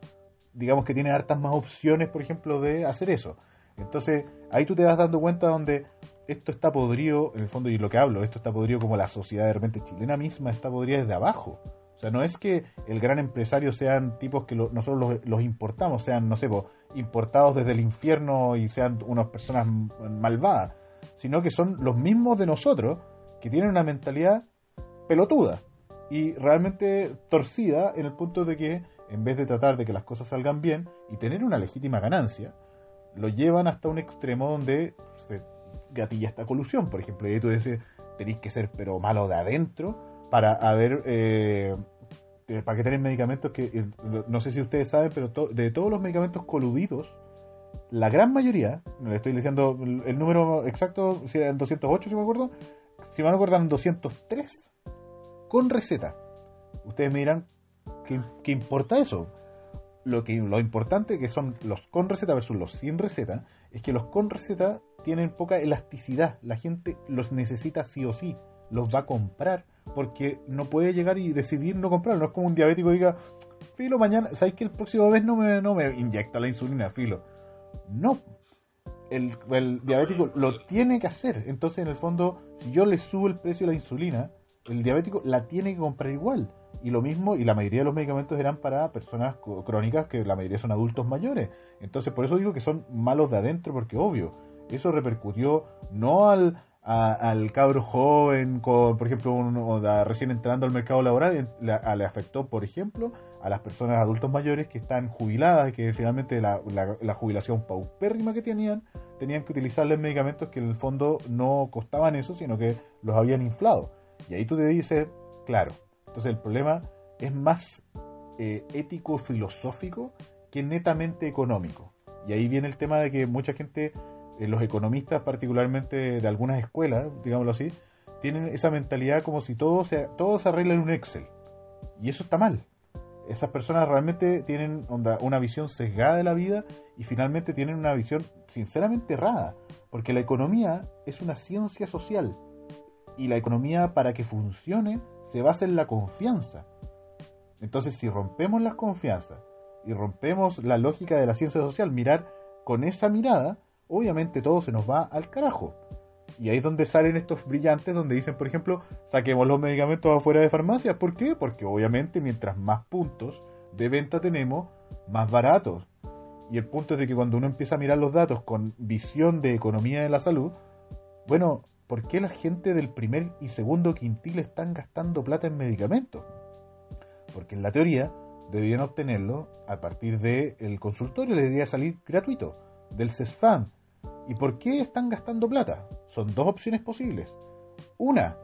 [SPEAKER 4] digamos que tiene hartas más opciones, por ejemplo, de hacer eso. Entonces, ahí tú te vas dando cuenta donde esto está podrido, en el fondo, y lo que hablo, esto está podrido como la sociedad de repente chilena misma está podrida desde abajo. O sea, no es que el gran empresario sean tipos que nosotros los, importamos, sean, no sé, importados desde el infierno y sean unas personas malvadas, sino que son los mismos de nosotros que tienen una mentalidad pelotuda y realmente torcida en el punto de que en vez de tratar de que las cosas salgan bien y tener una legítima ganancia, lo llevan hasta un extremo donde se gatilla esta colusión. Por ejemplo, y tú dices, tenéis que ser pero malo de adentro para haber eh, eh, para que tengan medicamentos que eh, no sé si ustedes saben, pero de todos los medicamentos coludidos, la gran mayoría, no le estoy diciendo el número exacto, si eran 208, si me acuerdo, si me acuerdo, eran 203 con receta. Ustedes me dirán, ¿qué, importa eso? Lo, que, lo importante que son los con receta versus los sin receta es que los con receta tienen poca elasticidad. La gente los necesita sí o sí los va a comprar porque no puede llegar y decidir no comprarlo. No es como un diabético diga, filo, mañana, ¿sabes que el próximo mes no me, no me inyecta la insulina, filo? No. El, el diabético lo tiene que hacer. Entonces, en el fondo, si yo le subo el precio de la insulina, el diabético la tiene que comprar igual. Y lo mismo, y la mayoría de los medicamentos eran para personas crónicas, que la mayoría son adultos mayores. Entonces, por eso digo que son malos de adentro, porque obvio, eso repercutió no al, al cabro joven, con, por ejemplo, da- recién entrando al mercado laboral, en- le, a- le afectó, por ejemplo, a las personas adultos mayores que están jubiladas, que finalmente la, la- la jubilación paupérrima que tenían, tenían que utilizarles medicamentos que en el fondo no costaban eso, sino que los habían inflado. Y ahí tú te dices, claro, entonces el problema es más eh, ético-filosófico que netamente económico. Y ahí viene el tema de que mucha gente, eh, los economistas particularmente de algunas escuelas, digámoslo así, tienen esa mentalidad como si todo se, todo se arregla en un Excel. Y eso está mal. Esas personas realmente tienen onda, una visión sesgada de la vida y finalmente tienen una visión sinceramente errada. Porque la economía es una ciencia social. Y la economía para que funcione se basa en la confianza. Entonces si rompemos las confianzas y rompemos la lógica de la ciencia social, mirar con esa mirada, obviamente todo se nos va al carajo. Y ahí es donde salen estos brillantes donde dicen, por ejemplo, saquemos los medicamentos afuera de farmacias. ¿Por qué? Porque obviamente mientras más puntos de venta tenemos, más baratos. Y el punto es de que cuando uno empieza a mirar los datos con visión de economía de la salud, bueno, ¿por qué la gente del primer y segundo quintil están gastando plata en medicamentos? Porque en la teoría deberían obtenerlo a partir del consultorio, les debería salir gratuito, del CESFAM. ¿Y por qué están gastando plata? Son dos opciones posibles. Una,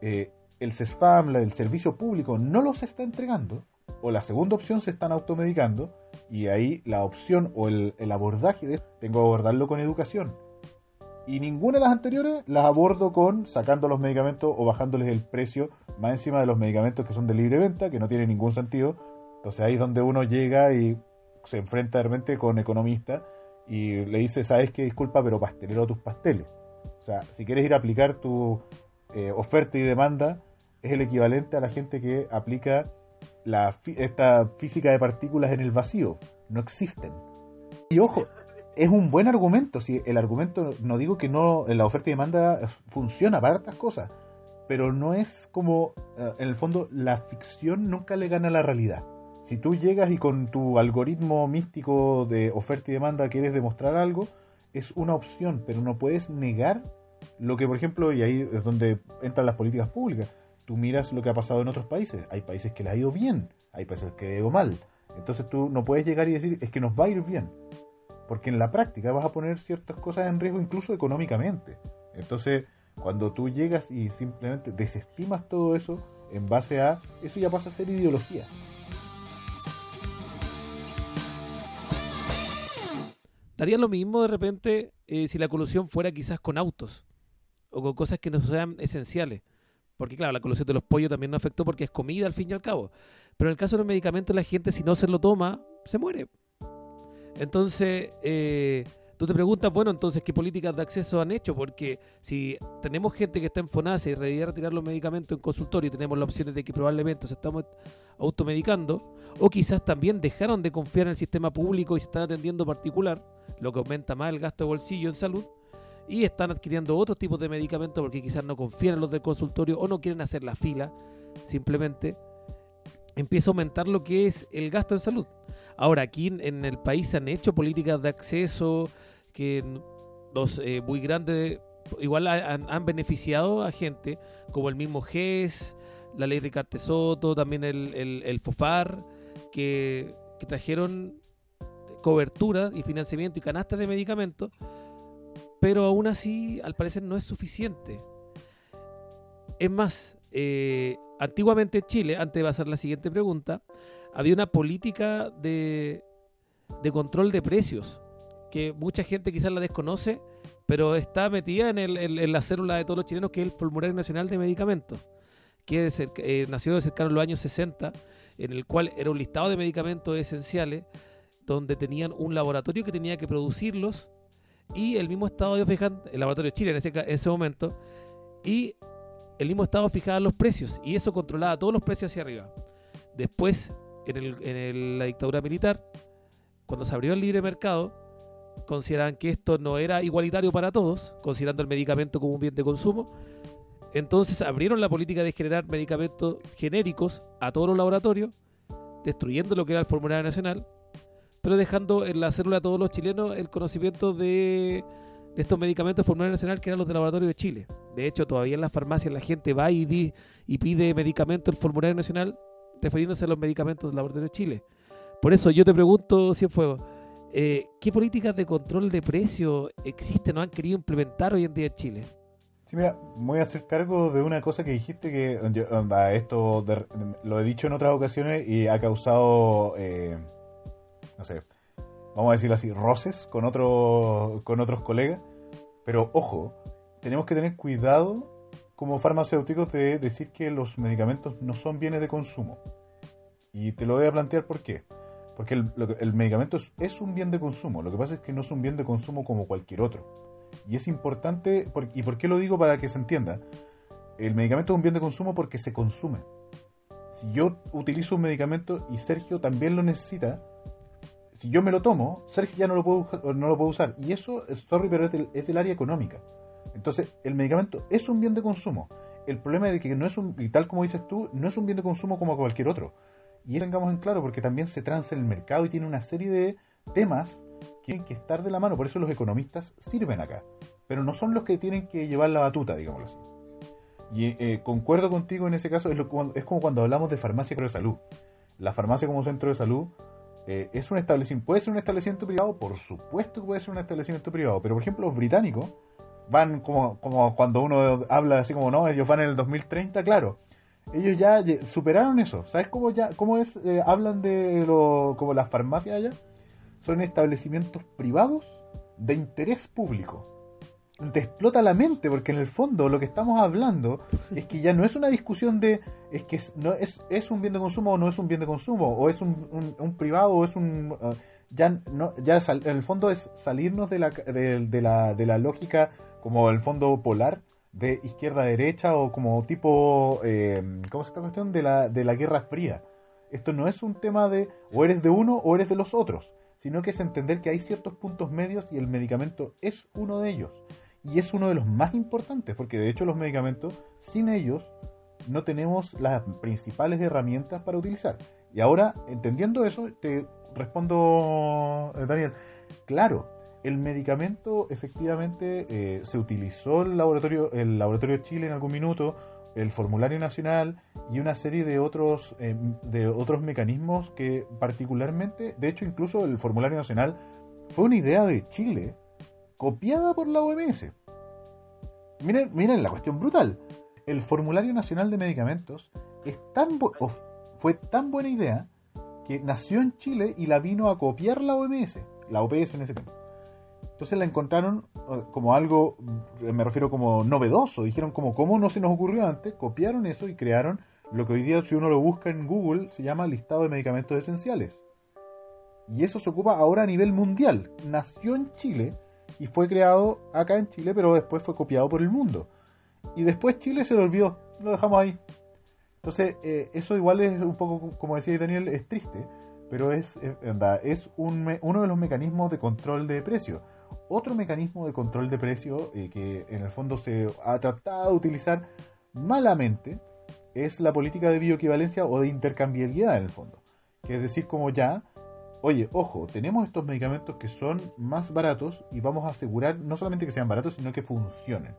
[SPEAKER 4] eh, el CESFAM, el servicio público, no los está entregando. O la segunda opción, se están automedicando. Y ahí la opción o el, el abordaje de tengo que abordarlo con educación. Y ninguna de las anteriores las abordo con sacando los medicamentos o bajándoles el precio más encima de los medicamentos que son de libre venta, que no tiene ningún sentido. Entonces ahí es donde uno llega y se enfrenta de repente con economistas y le dice, sabes qué, disculpa, pero pastelero tus pasteles. O sea, si quieres ir a aplicar tu eh, oferta y demanda, es el equivalente a la gente que aplica la, esta física de partículas en el vacío. No existen. Y ojo, es un buen argumento. Si el argumento, no digo que no, la oferta y demanda funciona para estas cosas, pero no es como, eh, en el fondo, la ficción nunca le gana a la realidad. Si tú llegas y con tu algoritmo místico de oferta y demanda quieres demostrar algo, es una opción, pero no puedes negar lo que, por ejemplo, y ahí es donde entran las políticas públicas. Tú miras lo que ha pasado en otros países. Hay países que les ha ido bien, hay países que les ha ido mal. Entonces tú no puedes llegar y decir, es que nos va a ir bien. Porque en la práctica vas a poner ciertas cosas en riesgo incluso económicamente. Entonces, cuando tú llegas y simplemente desestimas todo eso en base a, eso ya pasa a ser ideología.
[SPEAKER 2] Daría lo mismo de repente eh, si la colusión fuera quizás con autos o con cosas que no sean esenciales. Porque claro, la colusión de los pollos también no afectó porque es comida al fin y al cabo. Pero en el caso de los medicamentos, la gente si no se lo toma, se muere. Entonces, eh, tú te preguntas, bueno, entonces, ¿qué políticas de acceso han hecho? Porque si tenemos gente que está en FONASA y debería retirar los medicamentos en consultorio y tenemos las opciones de que probablemente se estamos automedicando, o quizás también dejaron de confiar en el sistema público y se están atendiendo particular, lo que aumenta más el gasto de bolsillo en salud, y están adquiriendo otros tipos de medicamentos porque quizás no confían en los del consultorio o no quieren hacer la fila, simplemente empieza a aumentar lo que es el gasto en salud. Ahora, aquí en- el país se han hecho políticas de acceso que los eh, muy grandes igual ha- han, beneficiado a gente, como el mismo GES, la ley Ricarte Soto, también el, el, FOFAR, que, que trajeron cobertura y financiamiento y canastas de medicamentos, pero aún así al parecer no es suficiente. Es más, eh, antiguamente en Chile, antes de pasar la siguiente pregunta, había una política de, de control de precios que mucha gente quizás la desconoce, pero está metida en, el- la célula de todos los chilenos, que es el Formulario Nacional de Medicamentos, que es cerca- eh, nació de cercano a los años 60, en el cual era un listado de medicamentos esenciales, donde tenían un laboratorio que tenía que producirlos, y el mismo estado de el laboratorio de Chile en ese, en ese momento, y el mismo Estado fijaba los precios y eso controlaba todos los precios hacia arriba. Después, en, el- en el- la dictadura militar, cuando se abrió el libre mercado, consideraban que esto no era igualitario para todos, considerando el medicamento como un bien de consumo. Entonces abrieron la política de generar medicamentos genéricos a todos los laboratorios, destruyendo lo que era el formulario nacional, pero dejando en la célula a todos los chilenos el conocimiento de, de estos medicamentos del formulario nacional que eran los del laboratorio de Chile. De hecho, todavía en las farmacias la gente va y, di- y pide medicamentos del formulario nacional refiriéndose a los medicamentos del laboratorio de Chile. Por eso yo te pregunto, Cienfuegos, eh, ¿qué políticas de control de precio existen o han querido implementar hoy en día en Chile?
[SPEAKER 4] Sí, mira, voy a hacer cargo de una cosa que dijiste que esto lo he dicho en otras ocasiones y ha causado, eh, no sé, vamos a decirlo así, roces con, otro, con otros colegas. Pero ojo, tenemos que tener cuidado como farmacéuticos de decir que los medicamentos no son bienes de consumo. Y te lo voy a plantear por qué. Porque el, medicamento es, un bien de consumo. Lo que pasa es que no es un bien de consumo como cualquier otro. Y es importante, por- ¿y por qué lo digo para que se entienda? El medicamento es un bien de consumo porque se consume. Si yo utilizo un medicamento y Sergio también lo necesita, si yo me lo tomo, Sergio ya no lo puede, uja- no lo puede usar. Y eso, sorry, pero es del, es del área económica. Entonces, el medicamento es un bien de consumo. El problema es que no es un, y tal como dices tú, no es un bien de consumo como cualquier otro. Y eso tengamos en claro porque también se transa en el mercado y tiene una serie de temas que tienen que estar de la mano. Por eso los economistas sirven acá. Pero no son los que tienen que llevar la batuta, digámoslo así. Y eh, concuerdo contigo en ese caso, es como cuando hablamos de farmacia de salud. La farmacia como centro de salud eh, es un establecimiento, puede ser un establecimiento privado, por supuesto que puede ser un establecimiento privado, pero por ejemplo los británicos van como, como cuando uno habla así como no, ellos van en el 2030, claro. Ellos ya superaron eso. ¿Sabes cómo ya cómo es eh, hablan de lo como las farmacias allá? Son establecimientos privados de interés público. Te explota la mente porque en el fondo lo que estamos hablando es que ya no es una discusión de es que es, no es, es un bien de consumo o no es un bien de consumo o es un, un- privado o es un uh, ya no ya sal- en el fondo es salirnos de la, de, de la de la lógica como el fondo polar de izquierda a derecha o como tipo eh, ¿cómo es esta cuestión? de la de la guerra fría esto no es un tema de o eres de uno o eres de los otros sino que es entender que hay ciertos puntos medios y el medicamento es uno de ellos y es uno de los más importantes, porque de hecho los medicamentos, sin ellos, no tenemos las principales herramientas para utilizar. Y ahora, entendiendo eso, te respondo, eh, Daniel, claro, el medicamento efectivamente eh, se utilizó el laboratorio, el laboratorio de Chile en algún minuto, el formulario nacional y una serie de otros eh, de otros mecanismos que particularmente, de hecho incluso el formulario nacional fue una idea de Chile copiada por la OMS. Miren, miren la cuestión brutal. El formulario nacional de medicamentos es tan fue tan buena idea que nació en Chile y la vino a copiar la OMS, la OPS en ese tiempo. Entonces la encontraron eh, como algo, mm, me refiero como novedoso. Dijeron como, ¿cómo no se nos ocurrió antes? Copiaron eso y crearon lo que hoy día, si uno lo busca en Google, se llama listado de medicamentos esenciales. Y eso se ocupa ahora a nivel mundial. Nació en Chile y fue creado acá en Chile, pero después fue copiado por el mundo. Y después Chile se lo olvidó, lo dejamos ahí. Entonces, eh, eso igual es un poco, como decía Daniel, es triste, pero es, es, anda, es un uno de los mecanismos de control de precio. Otro mecanismo de control de precio eh, que en el fondo se ha tratado de utilizar malamente es la política de bioequivalencia o de intercambiabilidad en el fondo. Que es decir, como ya, oye, ojo, tenemos estos medicamentos que son más baratos y vamos a asegurar no solamente que sean baratos, sino que funcionen.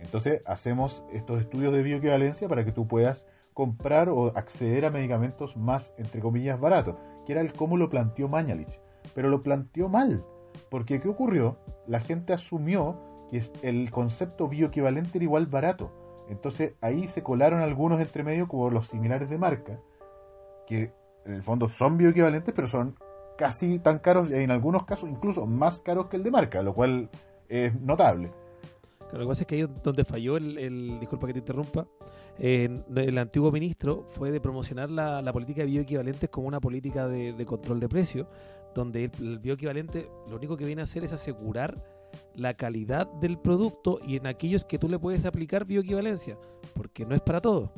[SPEAKER 4] Entonces hacemos estos estudios de bioequivalencia para que tú puedas comprar o acceder a medicamentos más, entre comillas, baratos, que era el cómo lo planteó Mañalich. Pero lo planteó mal, porque ¿qué ocurrió? La gente asumió que el concepto bioequivalente era igual barato. Entonces ahí se colaron algunos entre medio como los similares de marca, que en el fondo son bioequivalentes, pero son casi tan caros y en algunos casos incluso más caros que el de marca, lo cual es notable.
[SPEAKER 2] Lo que pasa es que ahí donde falló el- disculpa que te interrumpa, el antiguo ministro fue de promocionar la, política de bioequivalentes como una política de, control de precios, donde el, bioequivalente lo único que viene a hacer es asegurar la calidad del producto y en aquellos que tú le puedes aplicar bioequivalencia, porque no es para todo.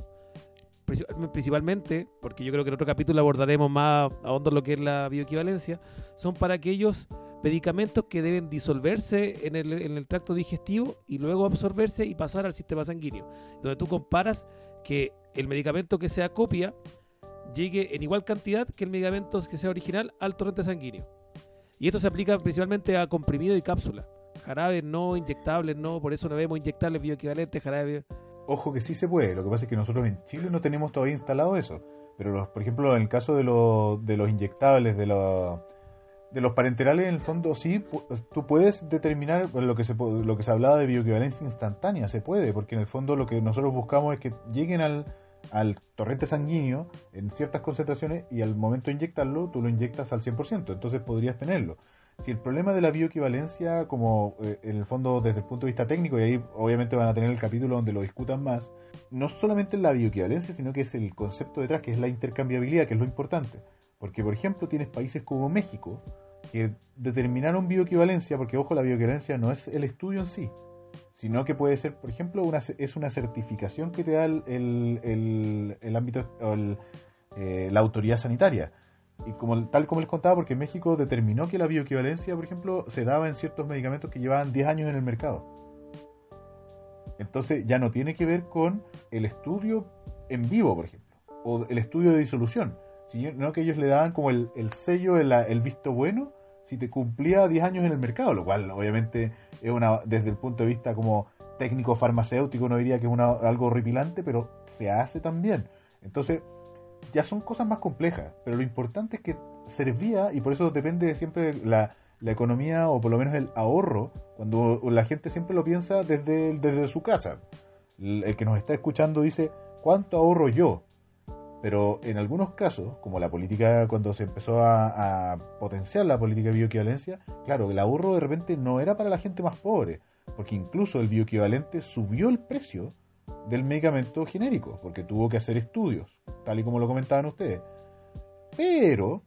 [SPEAKER 2] Principal- Principalmente, porque yo creo que en otro capítulo abordaremos más a hondo lo que es la bioequivalencia, son para aquellos medicamentos que deben disolverse en el, en el tracto digestivo y luego absorberse y pasar al sistema sanguíneo, donde tú comparas que el medicamento que sea copia llegue en igual cantidad que el medicamento que sea original al torrente sanguíneo. Y esto se aplica principalmente a comprimido y cápsula. Jarabes no, inyectables no, por eso no vemos inyectables bioequivalentes, jarabes.
[SPEAKER 4] Ojo que sí se puede, lo que pasa es que nosotros en Chile no tenemos todavía instalado eso. Pero, por ejemplo, en el caso de, los de los inyectables, de los, de los parenterales, en el fondo sí, tú puedes determinar lo que, se, lo que se hablaba de bioequivalencia instantánea, se puede, porque en el fondo lo que nosotros buscamos es que lleguen al, al torrente sanguíneo en ciertas concentraciones y al momento de inyectarlo, tú lo inyectas al 100%, entonces podrías tenerlo. Si el problema de la bioequivalencia, como eh, en el fondo desde el punto de vista técnico, y ahí obviamente van a tener el capítulo donde lo discutan más, no solamente la bioequivalencia, sino que es el concepto detrás, que es la intercambiabilidad, que es lo importante. Porque, por ejemplo, tienes países como México que determinaron bioequivalencia, porque ojo, la bioequivalencia no es el estudio en sí, sino que puede ser, por ejemplo, una, es una certificación que te da el, el, el- el ámbito, eh, la autoridad sanitaria. Y como, tal como les contaba, porque México determinó que la bioequivalencia, por ejemplo, se daba en ciertos medicamentos que llevaban 10 años en el mercado. Entonces ya no tiene que ver con el estudio en vivo, por ejemplo, o el estudio de disolución, sino que ellos le daban como el, el sello, el, el visto bueno, si te cumplía 10 años en el mercado, lo cual obviamente es una, desde el punto de vista como técnico farmacéutico, no diría que es una, algo horripilante, pero se hace también. Entonces, ya son cosas más complejas, pero lo importante es que servía, y por eso depende siempre la, la economía o por lo menos el ahorro, cuando la gente siempre lo piensa desde, desde su casa. El que nos está escuchando dice, ¿cuánto ahorro yo? Pero en algunos casos, como la política, cuando se empezó a, potenciar la política de bioequivalencia, claro, el ahorro de repente no era para la gente más pobre, porque incluso el bioequivalente subió el precio del medicamento genérico, porque tuvo que hacer estudios, tal y como lo comentaban ustedes. Pero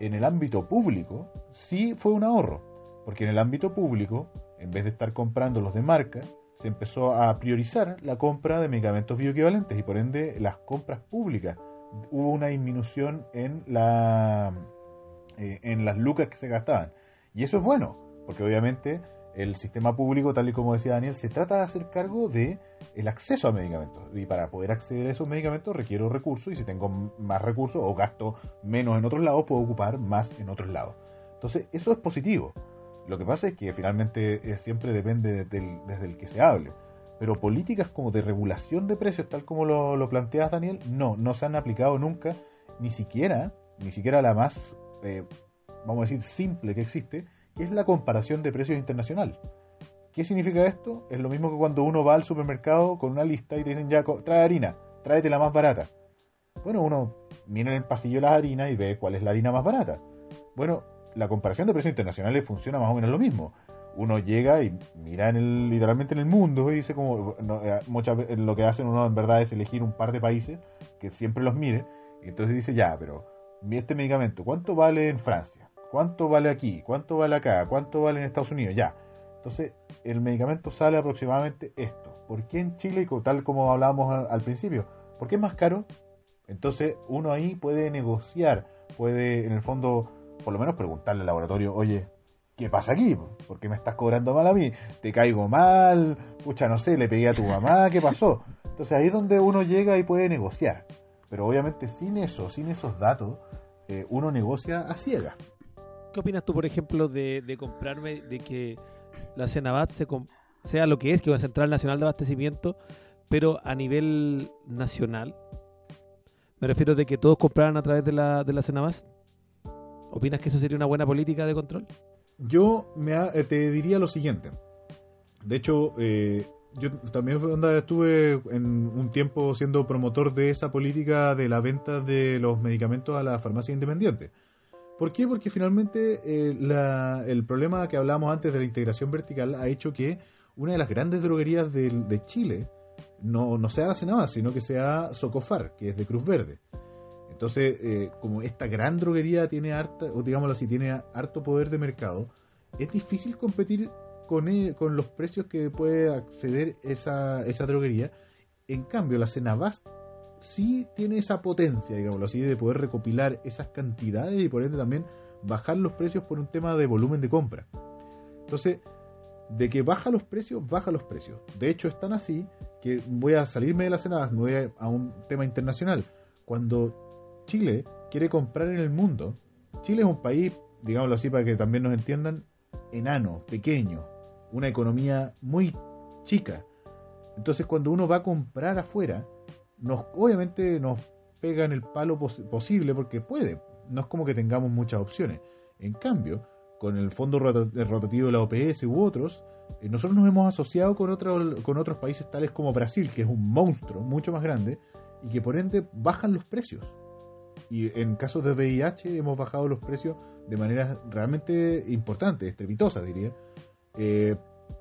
[SPEAKER 4] en el ámbito público sí fue un ahorro, porque en el ámbito público, en vez de estar comprando los de marca, se empezó a priorizar la compra de medicamentos bioequivalentes y por ende las compras públicas. Hubo una disminución en, la, eh, en las lucas que se gastaban. Y eso es bueno, porque obviamente el sistema público, tal y como decía Daniel, se trata de hacer cargo de el acceso a medicamentos. Y para poder acceder a esos medicamentos requiero recursos y si tengo más recursos o gasto menos en otros lados, puedo ocupar más en otros lados. Entonces, eso es positivo. Lo que pasa es que finalmente eh, siempre depende del- desde el que se hable. Pero políticas como de regulación de precios, tal como lo, lo planteas, Daniel, no, no se han aplicado nunca, ni siquiera, ni siquiera la más, eh, vamos a decir, simple que existe, es la comparación de precios internacional. ¿Qué significa esto? Es lo mismo que cuando uno va al supermercado con una lista y te dicen ya, trae harina, tráete la más barata. Bueno, uno mira en el pasillo las harinas y ve cuál es la harina más barata. Bueno, la comparación de precios internacionales funciona más o menos lo mismo. Uno llega y mira en el, literalmente en el mundo y dice como eh, muchas veces lo que hacen uno en verdad es elegir un par de países que siempre los mire y entonces dice ya, pero este medicamento, ¿cuánto vale en Francia? ¿Cuánto vale aquí? ¿Cuánto vale acá? ¿Cuánto vale en Estados Unidos? Ya. Entonces, el medicamento sale aproximadamente esto. ¿Por qué en Chile, tal como hablábamos al principio? ¿Por qué es más caro? Entonces, uno ahí puede negociar, puede, en el fondo, por lo menos preguntarle al laboratorio, oye, ¿qué pasa aquí? ¿Por qué me estás cobrando mal a mí? ¿Te caigo mal? Pucha, no sé, le pegué a tu mamá, ¿qué pasó? Entonces, ahí es donde uno llega y puede negociar. Pero obviamente, sin eso, sin esos datos, eh, uno negocia a ciegas.
[SPEAKER 2] ¿Qué opinas tú, por ejemplo, de, comprarme, de que la Cenabat se sea lo que es, que es una central nacional de abastecimiento, pero a nivel nacional? Me refiero de que todos compraran a través de la, de la Cenabat. ¿Opinas que eso sería una buena política de control?
[SPEAKER 4] Yo me ha- eh, te diría lo siguiente. De hecho, eh, yo también estuve en un tiempo siendo promotor de esa política de la venta de los medicamentos a la farmacia independiente. ¿Por qué? Porque finalmente eh, la- el problema que hablábamos antes de la integración vertical ha hecho que una de las grandes droguerías del- de, Chile no, no sea la Senaba, sino que sea Socofar, que es de Cruz Verde. Entonces, eh, como esta gran droguería tiene harta, o digámoslo así, tiene harto poder de mercado, es difícil competir con, e- con los precios que puede acceder esa, esa droguería. En cambio, la Cenabast sí tiene esa potencia, digámoslo así, de poder recopilar esas cantidades y por ende también bajar los precios por un tema de volumen de compra. Entonces, de que baja los precios, baja los precios. De hecho, es tan así que voy a salirme de la Cenabast, me voy a, a un tema internacional. Cuando Chile quiere comprar en el mundo, Chile es un país, digámoslo así para que también nos entiendan, enano, pequeño, una economía muy chica. Entonces cuando uno va a comprar afuera, nos, obviamente nos pega en el palo pos- posible porque puede. No es como que tengamos muchas opciones. En cambio, con el fondo rota- rotativo de la OPS u otros, eh, nosotros nos hemos asociado con, otro- con otros países tales como Brasil, que es un monstruo mucho más grande, y que por ende bajan los precios. Y en casos de VIH hemos bajado los precios de manera realmente importante, estrepitosa diría, eh,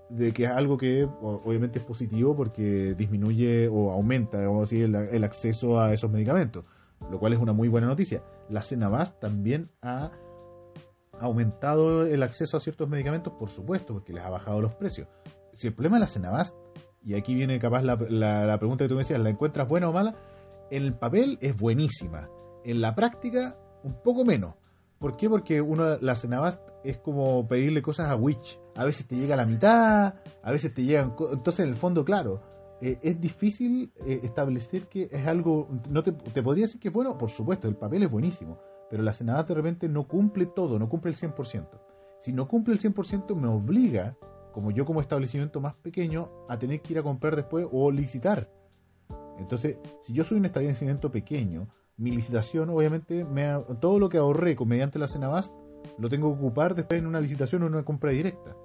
[SPEAKER 4] de que es algo que obviamente es positivo porque disminuye o aumenta vamos a decir, el, el acceso a esos medicamentos, lo cual es una muy buena noticia. La Cenabast también ha aumentado el acceso a ciertos medicamentos, por supuesto, porque les ha bajado los precios. Si el problema de la Cenabast, y aquí viene capaz la, la- la pregunta que tú me decías, ¿la encuentras buena o mala? En el papel es buenísima, en la práctica un poco menos. ¿Por qué? Porque uno, la Cenabast es como pedirle cosas a Witch. A veces te llega a la mitad, a veces te llegan... Entonces, en el fondo, claro, eh, es difícil eh, establecer que es algo... no te, te podría decir que es bueno, por supuesto, el papel es buenísimo, pero la Cenabast de repente no cumple todo, no cumple el 100%. Si no cumple el 100%, me obliga, como yo como establecimiento más pequeño, a tener que ir a comprar después o licitar. Entonces, si yo soy un establecimiento pequeño, mi licitación, obviamente, me todo lo que ahorré mediante la Cenabast, lo tengo que ocupar después en una licitación o en una compra directa.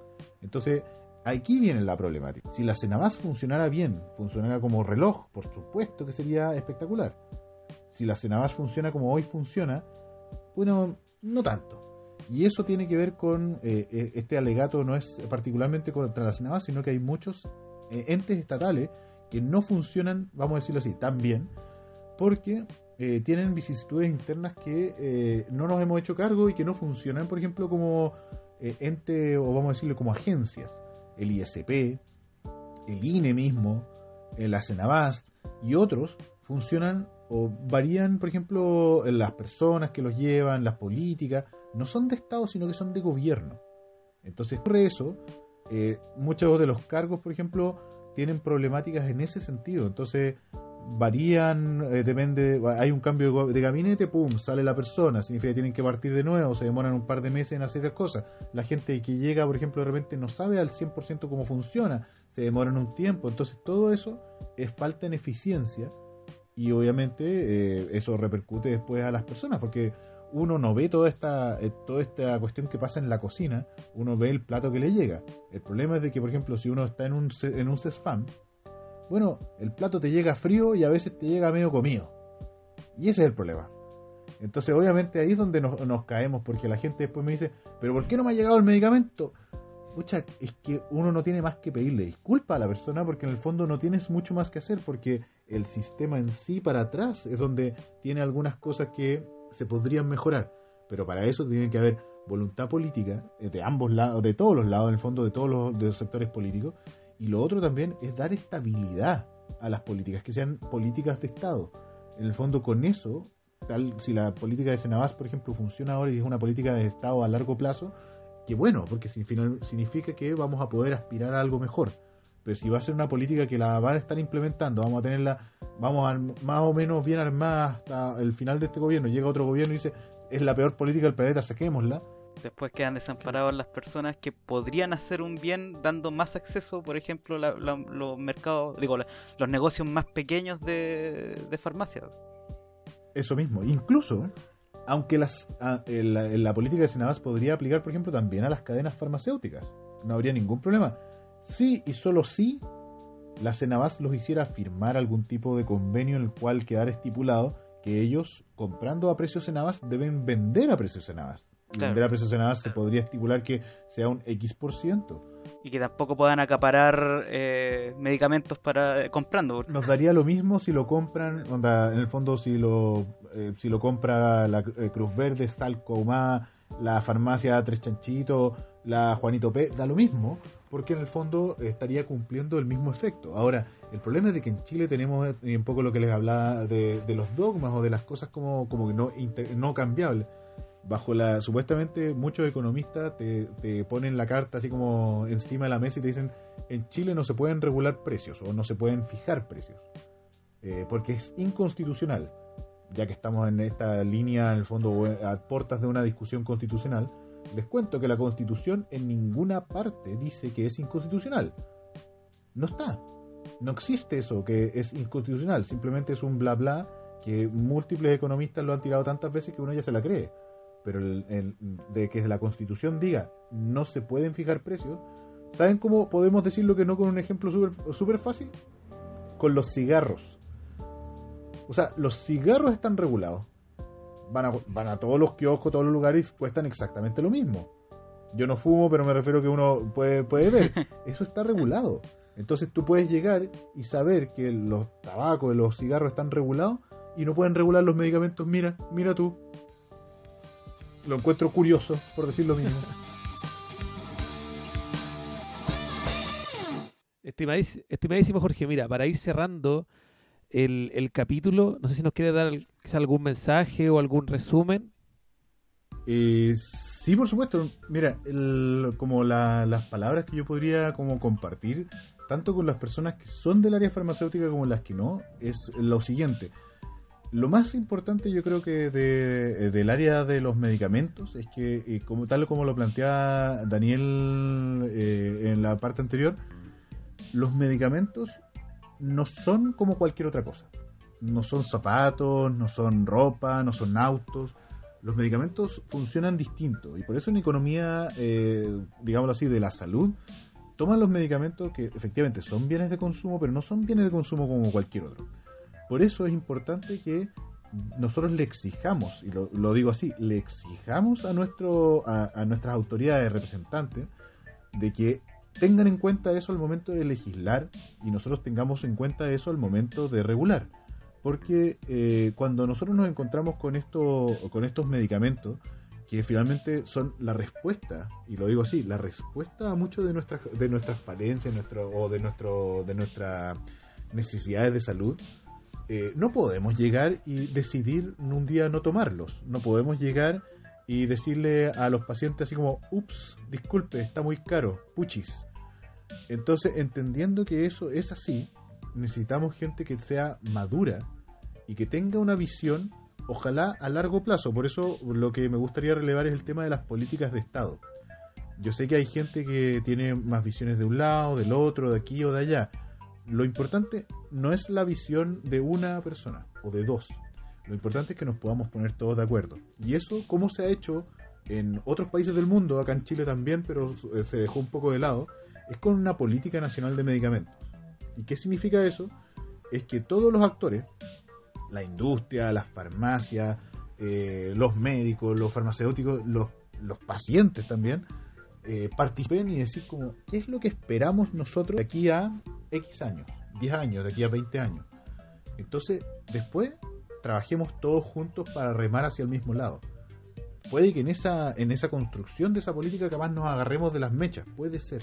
[SPEAKER 4] Entonces, aquí viene la problemática. Si la Cenabast funcionara bien, funcionara como reloj, por supuesto que sería espectacular. Si la Cenabast funciona como hoy funciona, bueno, no tanto. Y eso tiene que ver con, eh, eh, este alegato no es particularmente contra la Cenabast, sino que hay muchos eh, entes estatales que no funcionan, vamos a decirlo así, tan bien, porque eh, tienen vicisitudes internas que eh, no nos hemos hecho cargo y que no funcionan, por ejemplo, como eh, ente, o vamos a decirlo como agencias. El ISP, el INE mismo, la Cenabast y otros funcionan o varían, por ejemplo, en las personas que los llevan, las políticas, no son de Estado, sino que son de gobierno. Entonces, por eso, muchos de los cargos, por ejemplo, tienen problemáticas en ese sentido. Entonces, varían, eh, depende, hay un cambio de, gabinete, pum, sale la persona, significa que tienen que partir de nuevo, se demoran un par de meses en hacer las cosas. La gente que llega, por ejemplo, de repente no sabe al 100% cómo funciona, se demoran un tiempo. Entonces, todo eso es falta en eficiencia y obviamente eh, eso repercute después a las personas porque uno no ve toda esta eh, toda esta cuestión que pasa en la cocina uno ve el plato que le llega el problema es de que por ejemplo si uno está en un en un CESFAM bueno el plato te llega frío y a veces te llega medio comido y ese es el problema entonces obviamente ahí es donde nos, caemos porque la gente después me dice pero ¿por qué no me ha llegado el medicamento? Pucha, es que uno no tiene más que pedirle disculpa a la persona porque en el fondo no tienes mucho más que hacer porque el sistema en sí para atrás es donde tiene algunas cosas que se podrían mejorar. Pero para eso tiene que haber voluntad política eh, de ambos lados, de todos los lados, en el fondo de todos los sectores políticos. Y lo otro también es dar estabilidad a las políticas, que sean políticas de Estado. En el fondo con eso, tal si la política de Senabas, por ejemplo, funciona ahora y es una política de Estado a largo plazo, que bueno, porque significa que vamos a poder aspirar a algo mejor. Pero si va a ser una política que la van a estar implementando, vamos a tenerla, vamos a, más o menos bien armada hasta el final de este gobierno, llega otro gobierno y dice, es la peor política del planeta, saquémosla.
[SPEAKER 3] Después quedan desamparados las personas que podrían hacer un bien dando más acceso, por ejemplo, la- la- los mercados, digo, la- los negocios más pequeños de, de farmacia.
[SPEAKER 4] Eso mismo. Incluso, aunque las, a- la, política de Senabas podría aplicar, por ejemplo, también a las cadenas farmacéuticas. No habría ningún problema. Sí y solo si la Senabas los hiciera firmar algún tipo de convenio en el cual quedara estipulado que ellos, comprando a precio Senabas, deben vender a precio Senabas.
[SPEAKER 3] Claro.
[SPEAKER 4] Vender a precio Senabas se podría estipular que sea un X por ciento.
[SPEAKER 3] Y que tampoco puedan acaparar eh, medicamentos para eh, comprando. porque-
[SPEAKER 4] Nos daría lo mismo si lo compran, onda, en el fondo si lo eh, si lo compra la eh, Cruz Verde, Salco Humá, la farmacia Tres Chanchitos, la Juanito P da lo mismo, porque en el fondo estaría cumpliendo el mismo efecto. Ahora, el problema es de que en Chile tenemos un poco lo que les hablaba de, de los dogmas o de las cosas como, como que no, inter- no cambiables. Bajo la, supuestamente muchos economistas te, te ponen la carta así como encima de la mesa y te dicen, en Chile no se pueden regular precios o no se pueden fijar precios, eh, porque es inconstitucional, ya que estamos en esta línea, en el fondo, a puertas de una discusión constitucional. Les cuento que la constitución en ninguna parte dice que es inconstitucional. No está. No existe eso, que es inconstitucional. Simplemente es un bla bla que múltiples economistas lo han tirado tantas veces que uno ya se la cree. Pero el, el- de que la constitución diga no se pueden fijar precios, ¿saben cómo podemos decirlo que no con un ejemplo súper súper fácil? Con los cigarros. O sea, los cigarros están regulados. Van a, van a todos los kioscos, todos los lugares y cuestan exactamente lo mismo. Yo no fumo, pero me refiero que uno puede, puede ver. <laughs> Eso está regulado. Entonces tú puedes llegar y saber que los tabacos, los cigarros están regulados y no pueden regular los medicamentos. Mira, mira tú. Lo encuentro curioso, por decir lo mismo.
[SPEAKER 2] Estimadís- estimadísimo Jorge, mira, para ir cerrando el, el capítulo, no sé si nos quiere dar quizá algún mensaje o algún resumen.
[SPEAKER 4] Eh, sí, por supuesto. Mira, el- como la- las palabras que yo podría como compartir, tanto con las personas que son del área farmacéutica como las que no, es lo siguiente. Lo más importante yo creo que de- eh, del área de los medicamentos es que, eh, como tal como lo plantea Daniel eh, en la parte anterior, los medicamentos no son como cualquier otra cosa. No son zapatos, no son ropa, no son autos. Los medicamentos funcionan distinto y por eso en economía, eh, digámoslo así, de la salud, toman los medicamentos que efectivamente son bienes de consumo, pero no son bienes de consumo como cualquier otro. Por eso es importante que nosotros le exijamos, y lo, digo así, le exijamos a, nuestro, a, a nuestras autoridades representantes de que tengan en cuenta eso al momento de legislar y nosotros tengamos en cuenta eso al momento de regular. Porque eh, cuando nosotros nos encontramos con, esto, con estos medicamentos, que finalmente son la respuesta, y lo digo así, la respuesta a muchas de nuestras, de nuestras falencias nuestro, o de, nuestro, de nuestras necesidades de salud, eh, no podemos llegar y decidir un día no tomarlos. No podemos llegar y decirle a los pacientes así como, ups, disculpe, está muy caro, puchis. Entonces, entendiendo que eso es así, necesitamos gente que sea madura y que tenga una visión, ojalá a largo plazo. Por eso lo que me gustaría relevar es el tema de las políticas de Estado. Yo sé que hay gente que tiene más visiones de un lado, del otro, de aquí o de allá. Lo importante no es la visión de una persona o de dos. Lo importante es que nos podamos poner todos de acuerdo. Y eso, ¿cómo se ha hecho en otros países del mundo, acá en Chile también, pero eh, se dejó un poco de lado, es con una política nacional de medicamentos. ¿Y qué significa eso? Es que todos los actores, la industria, las farmacias, eh, los médicos, los farmacéuticos, los, los pacientes también, eh, participen y decir como, ¿qué es lo que esperamos nosotros de aquí a X años, 10 años, de aquí a 20 años? Entonces, después, trabajemos todos juntos para remar hacia el mismo lado. Puede que en esa, en esa construcción de esa política capaz nos agarremos de las mechas, puede ser,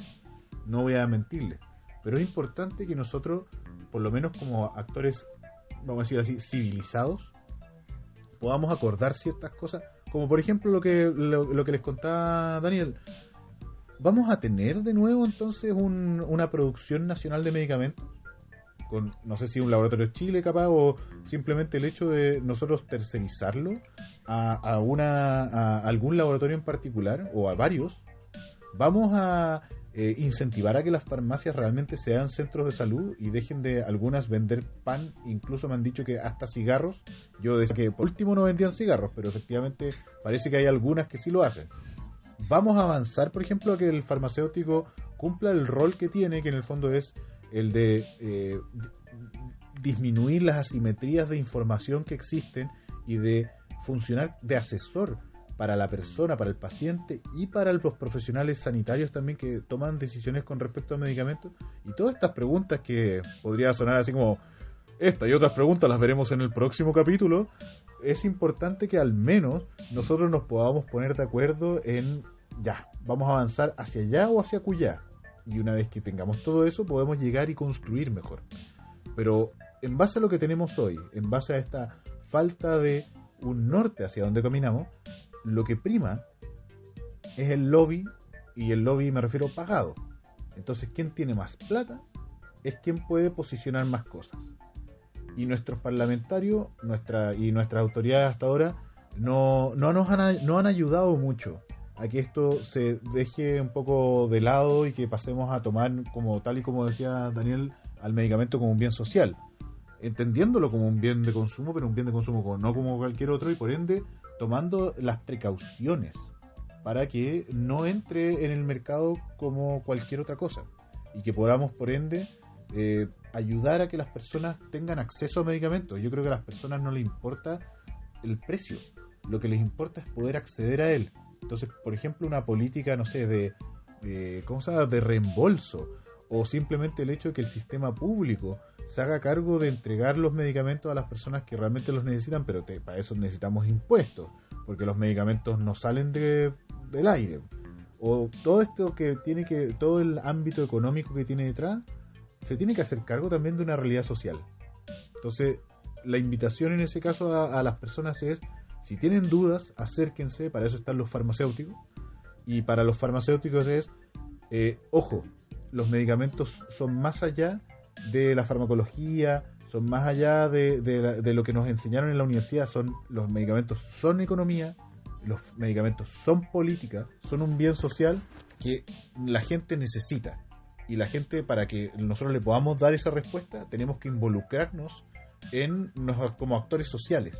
[SPEAKER 4] no voy a mentirle, pero es importante que nosotros, por lo menos como actores, vamos a decir así, civilizados, podamos acordar ciertas cosas, como por ejemplo lo que, lo, lo que les contaba Daniel, vamos a tener de nuevo entonces un- una producción nacional de medicamentos con no sé si un laboratorio de Chile capaz o simplemente el hecho de nosotros tercerizarlo a, a una a algún laboratorio en particular o a varios vamos a eh, incentivar a que las farmacias realmente sean centros de salud y dejen de algunas vender pan incluso me han dicho que hasta cigarros. Yo decía que por último no vendían cigarros pero efectivamente parece que hay algunas que sí lo hacen vamos a avanzar, por ejemplo, a que el farmacéutico cumpla el rol que tiene, que en el fondo es el de eh, di- disminuir las asimetrías de información que existen y de funcionar de asesor para la persona, para el paciente y para los profesionales sanitarios también que toman decisiones con respecto a medicamentos. Y todas estas preguntas que podría sonar así como esta y otras preguntas las veremos en el próximo capítulo, es importante que al menos nosotros nos podamos poner de acuerdo en ya, vamos a avanzar hacia allá o hacia cuya. Y una vez que tengamos todo eso, podemos llegar y construir mejor. Pero en base a lo que tenemos hoy, en base a esta falta de un norte hacia donde caminamos, lo que prima es el lobby, y el lobby me refiero pagado. Entonces, ¿quién tiene más plata? Es quien puede posicionar más cosas. Y nuestros parlamentarios nuestra, y nuestras autoridades hasta ahora no, no nos han, no han ayudado mucho a que esto se deje un poco de lado y que pasemos a tomar, como tal y como decía Daniel, al medicamento como un bien social, entendiéndolo como un bien de consumo, pero un bien de consumo no como cualquier otro y por ende tomando las precauciones para que no entre en el mercado como cualquier otra cosa. Y que podamos por ende eh, ayudar a que las personas tengan acceso a medicamentos. Yo creo que a las personas no les importa el precio, lo que les importa es poder acceder a él. Entonces, por ejemplo, una política, no sé, de, ¿cómo se llama? de reembolso o simplemente el hecho de que el sistema público se haga cargo de entregar los medicamentos a las personas que realmente los necesitan, pero para eso necesitamos impuestos, porque los medicamentos no salen de, del aire. O todo esto que tiene que, todo el ámbito económico que tiene detrás, se tiene que hacer cargo también de una realidad social. Entonces, la invitación en ese caso a, las personas es, si tienen dudas, acérquense, para eso están los farmacéuticos. Y para los farmacéuticos es, eh, ojo, los medicamentos son más allá de la farmacología, son más allá de, de, lo que nos enseñaron en la universidad, son los medicamentos son economía, los medicamentos son política, son un bien social que la gente necesita. Y la gente, para que nosotros le podamos dar esa respuesta, tenemos que involucrarnos en como actores sociales,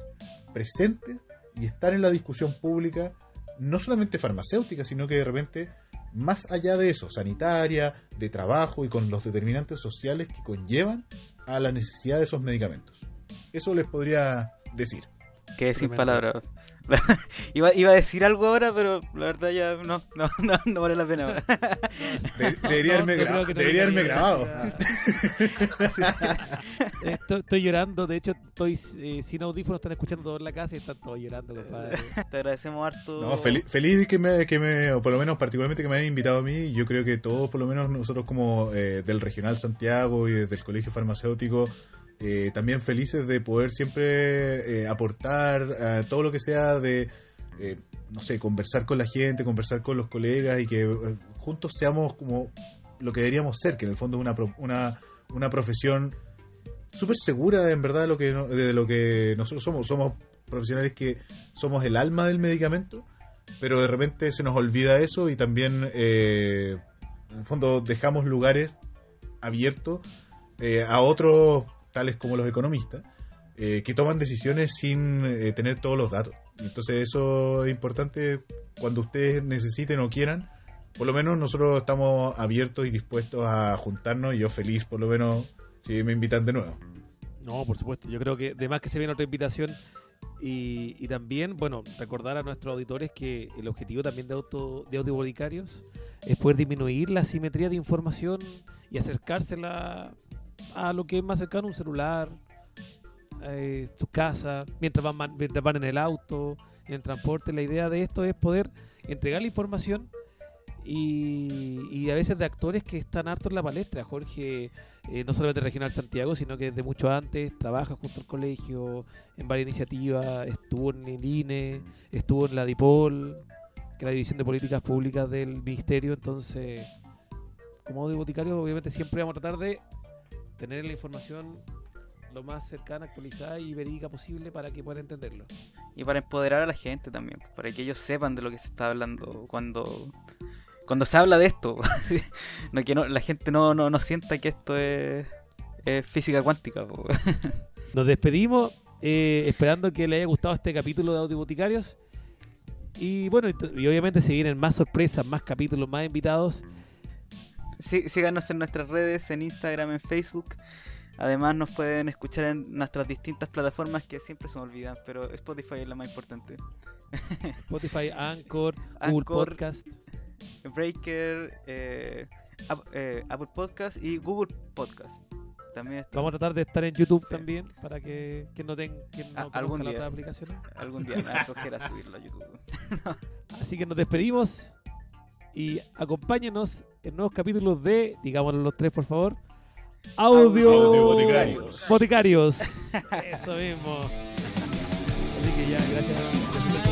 [SPEAKER 4] presentes y estar en la discusión pública, no solamente farmacéutica, sino que de repente más allá de eso, sanitaria, de trabajo y con los determinantes sociales que conllevan a la necesidad de esos medicamentos. Eso les podría decir.
[SPEAKER 3] Que sin palabras. <laughs> iba, iba, a decir algo ahora, pero la verdad ya no, no, no, vale la pena.
[SPEAKER 4] debería haberme, grabado. <laughs>
[SPEAKER 2] estoy, llorando, de hecho estoy eh, sin audífonos, están escuchando todo en la casa y están todos llorando, compadre.
[SPEAKER 3] Te agradecemos harto.
[SPEAKER 4] No, feliz, feliz que me, que me, o por lo menos particularmente que me hayan invitado a mí. Yo creo que todos, por lo menos nosotros como eh, del Regional Santiago y desde el Colegio Farmacéutico, eh, también felices de poder siempre eh, aportar todo lo que sea de, eh, no sé, conversar con la gente, conversar con los colegas y que juntos seamos como lo que deberíamos ser, que en el fondo es una, una, una profesión súper segura en verdad de lo, que, de lo que nosotros somos. Somos profesionales que somos el alma del medicamento, pero de repente se nos olvida eso y también en el fondo dejamos lugares abiertos a otros tales como los economistas, eh, que toman decisiones sin eh, tener todos los datos. Entonces eso es importante cuando ustedes necesiten o quieran. Por lo menos nosotros estamos abiertos y dispuestos a juntarnos y yo feliz por lo menos si me invitan de nuevo.
[SPEAKER 2] No, por supuesto. Yo creo que además que se viene otra invitación y, y, también, bueno, recordar a nuestros auditores que el objetivo también de, auto, de Audioboticarios es poder disminuir la simetría de información y acercársela a lo que es más cercano, un celular, eh, tu casa, mientras van, mientras van en el auto, en el transporte. La idea de esto es poder entregar la información y, a veces de actores que están hartos en la palestra. Jorge, eh, no solamente Regional Santiago, sino que desde mucho antes trabaja junto al colegio en varias iniciativas, estuvo en el INE, estuvo en la DIPOL, que es la División de Políticas Públicas del Ministerio. Entonces, como boticario, obviamente siempre vamos a tratar de tener la información lo más cercana, actualizada y verídica posible para que puedan entenderlo.
[SPEAKER 3] Y para empoderar a la gente también, para que ellos sepan de lo que se está hablando cuando, cuando se habla de esto. <laughs> no, que no, la gente no, no, no sienta que esto es, física cuántica. <laughs>
[SPEAKER 2] Nos despedimos eh, esperando que les haya gustado este capítulo de Audioboticarios. Y bueno, y obviamente se vienen más sorpresas, más capítulos, más invitados.
[SPEAKER 3] Sí, síganos en nuestras redes, en Instagram, en Facebook. Además nos pueden escuchar en nuestras distintas plataformas que siempre se me olvidan, pero Spotify es la más importante. <laughs>
[SPEAKER 2] Spotify, Anchor, Google Podcast.
[SPEAKER 3] Breaker, eh, eh, Apple Podcast y Google Podcast. También
[SPEAKER 2] Vamos a tratar de estar en YouTube también para que, que no tengan no
[SPEAKER 3] algún aplicaciones. Algún día me a subirlo a YouTube. <laughs>
[SPEAKER 2] Así que nos despedimos. Y acompáñenos en nuevos capítulos de, digámoslo los tres por favor, Audio,
[SPEAKER 4] Audio Boticarios.
[SPEAKER 2] Boticarios. <laughs> Eso mismo. Así que ya, gracias.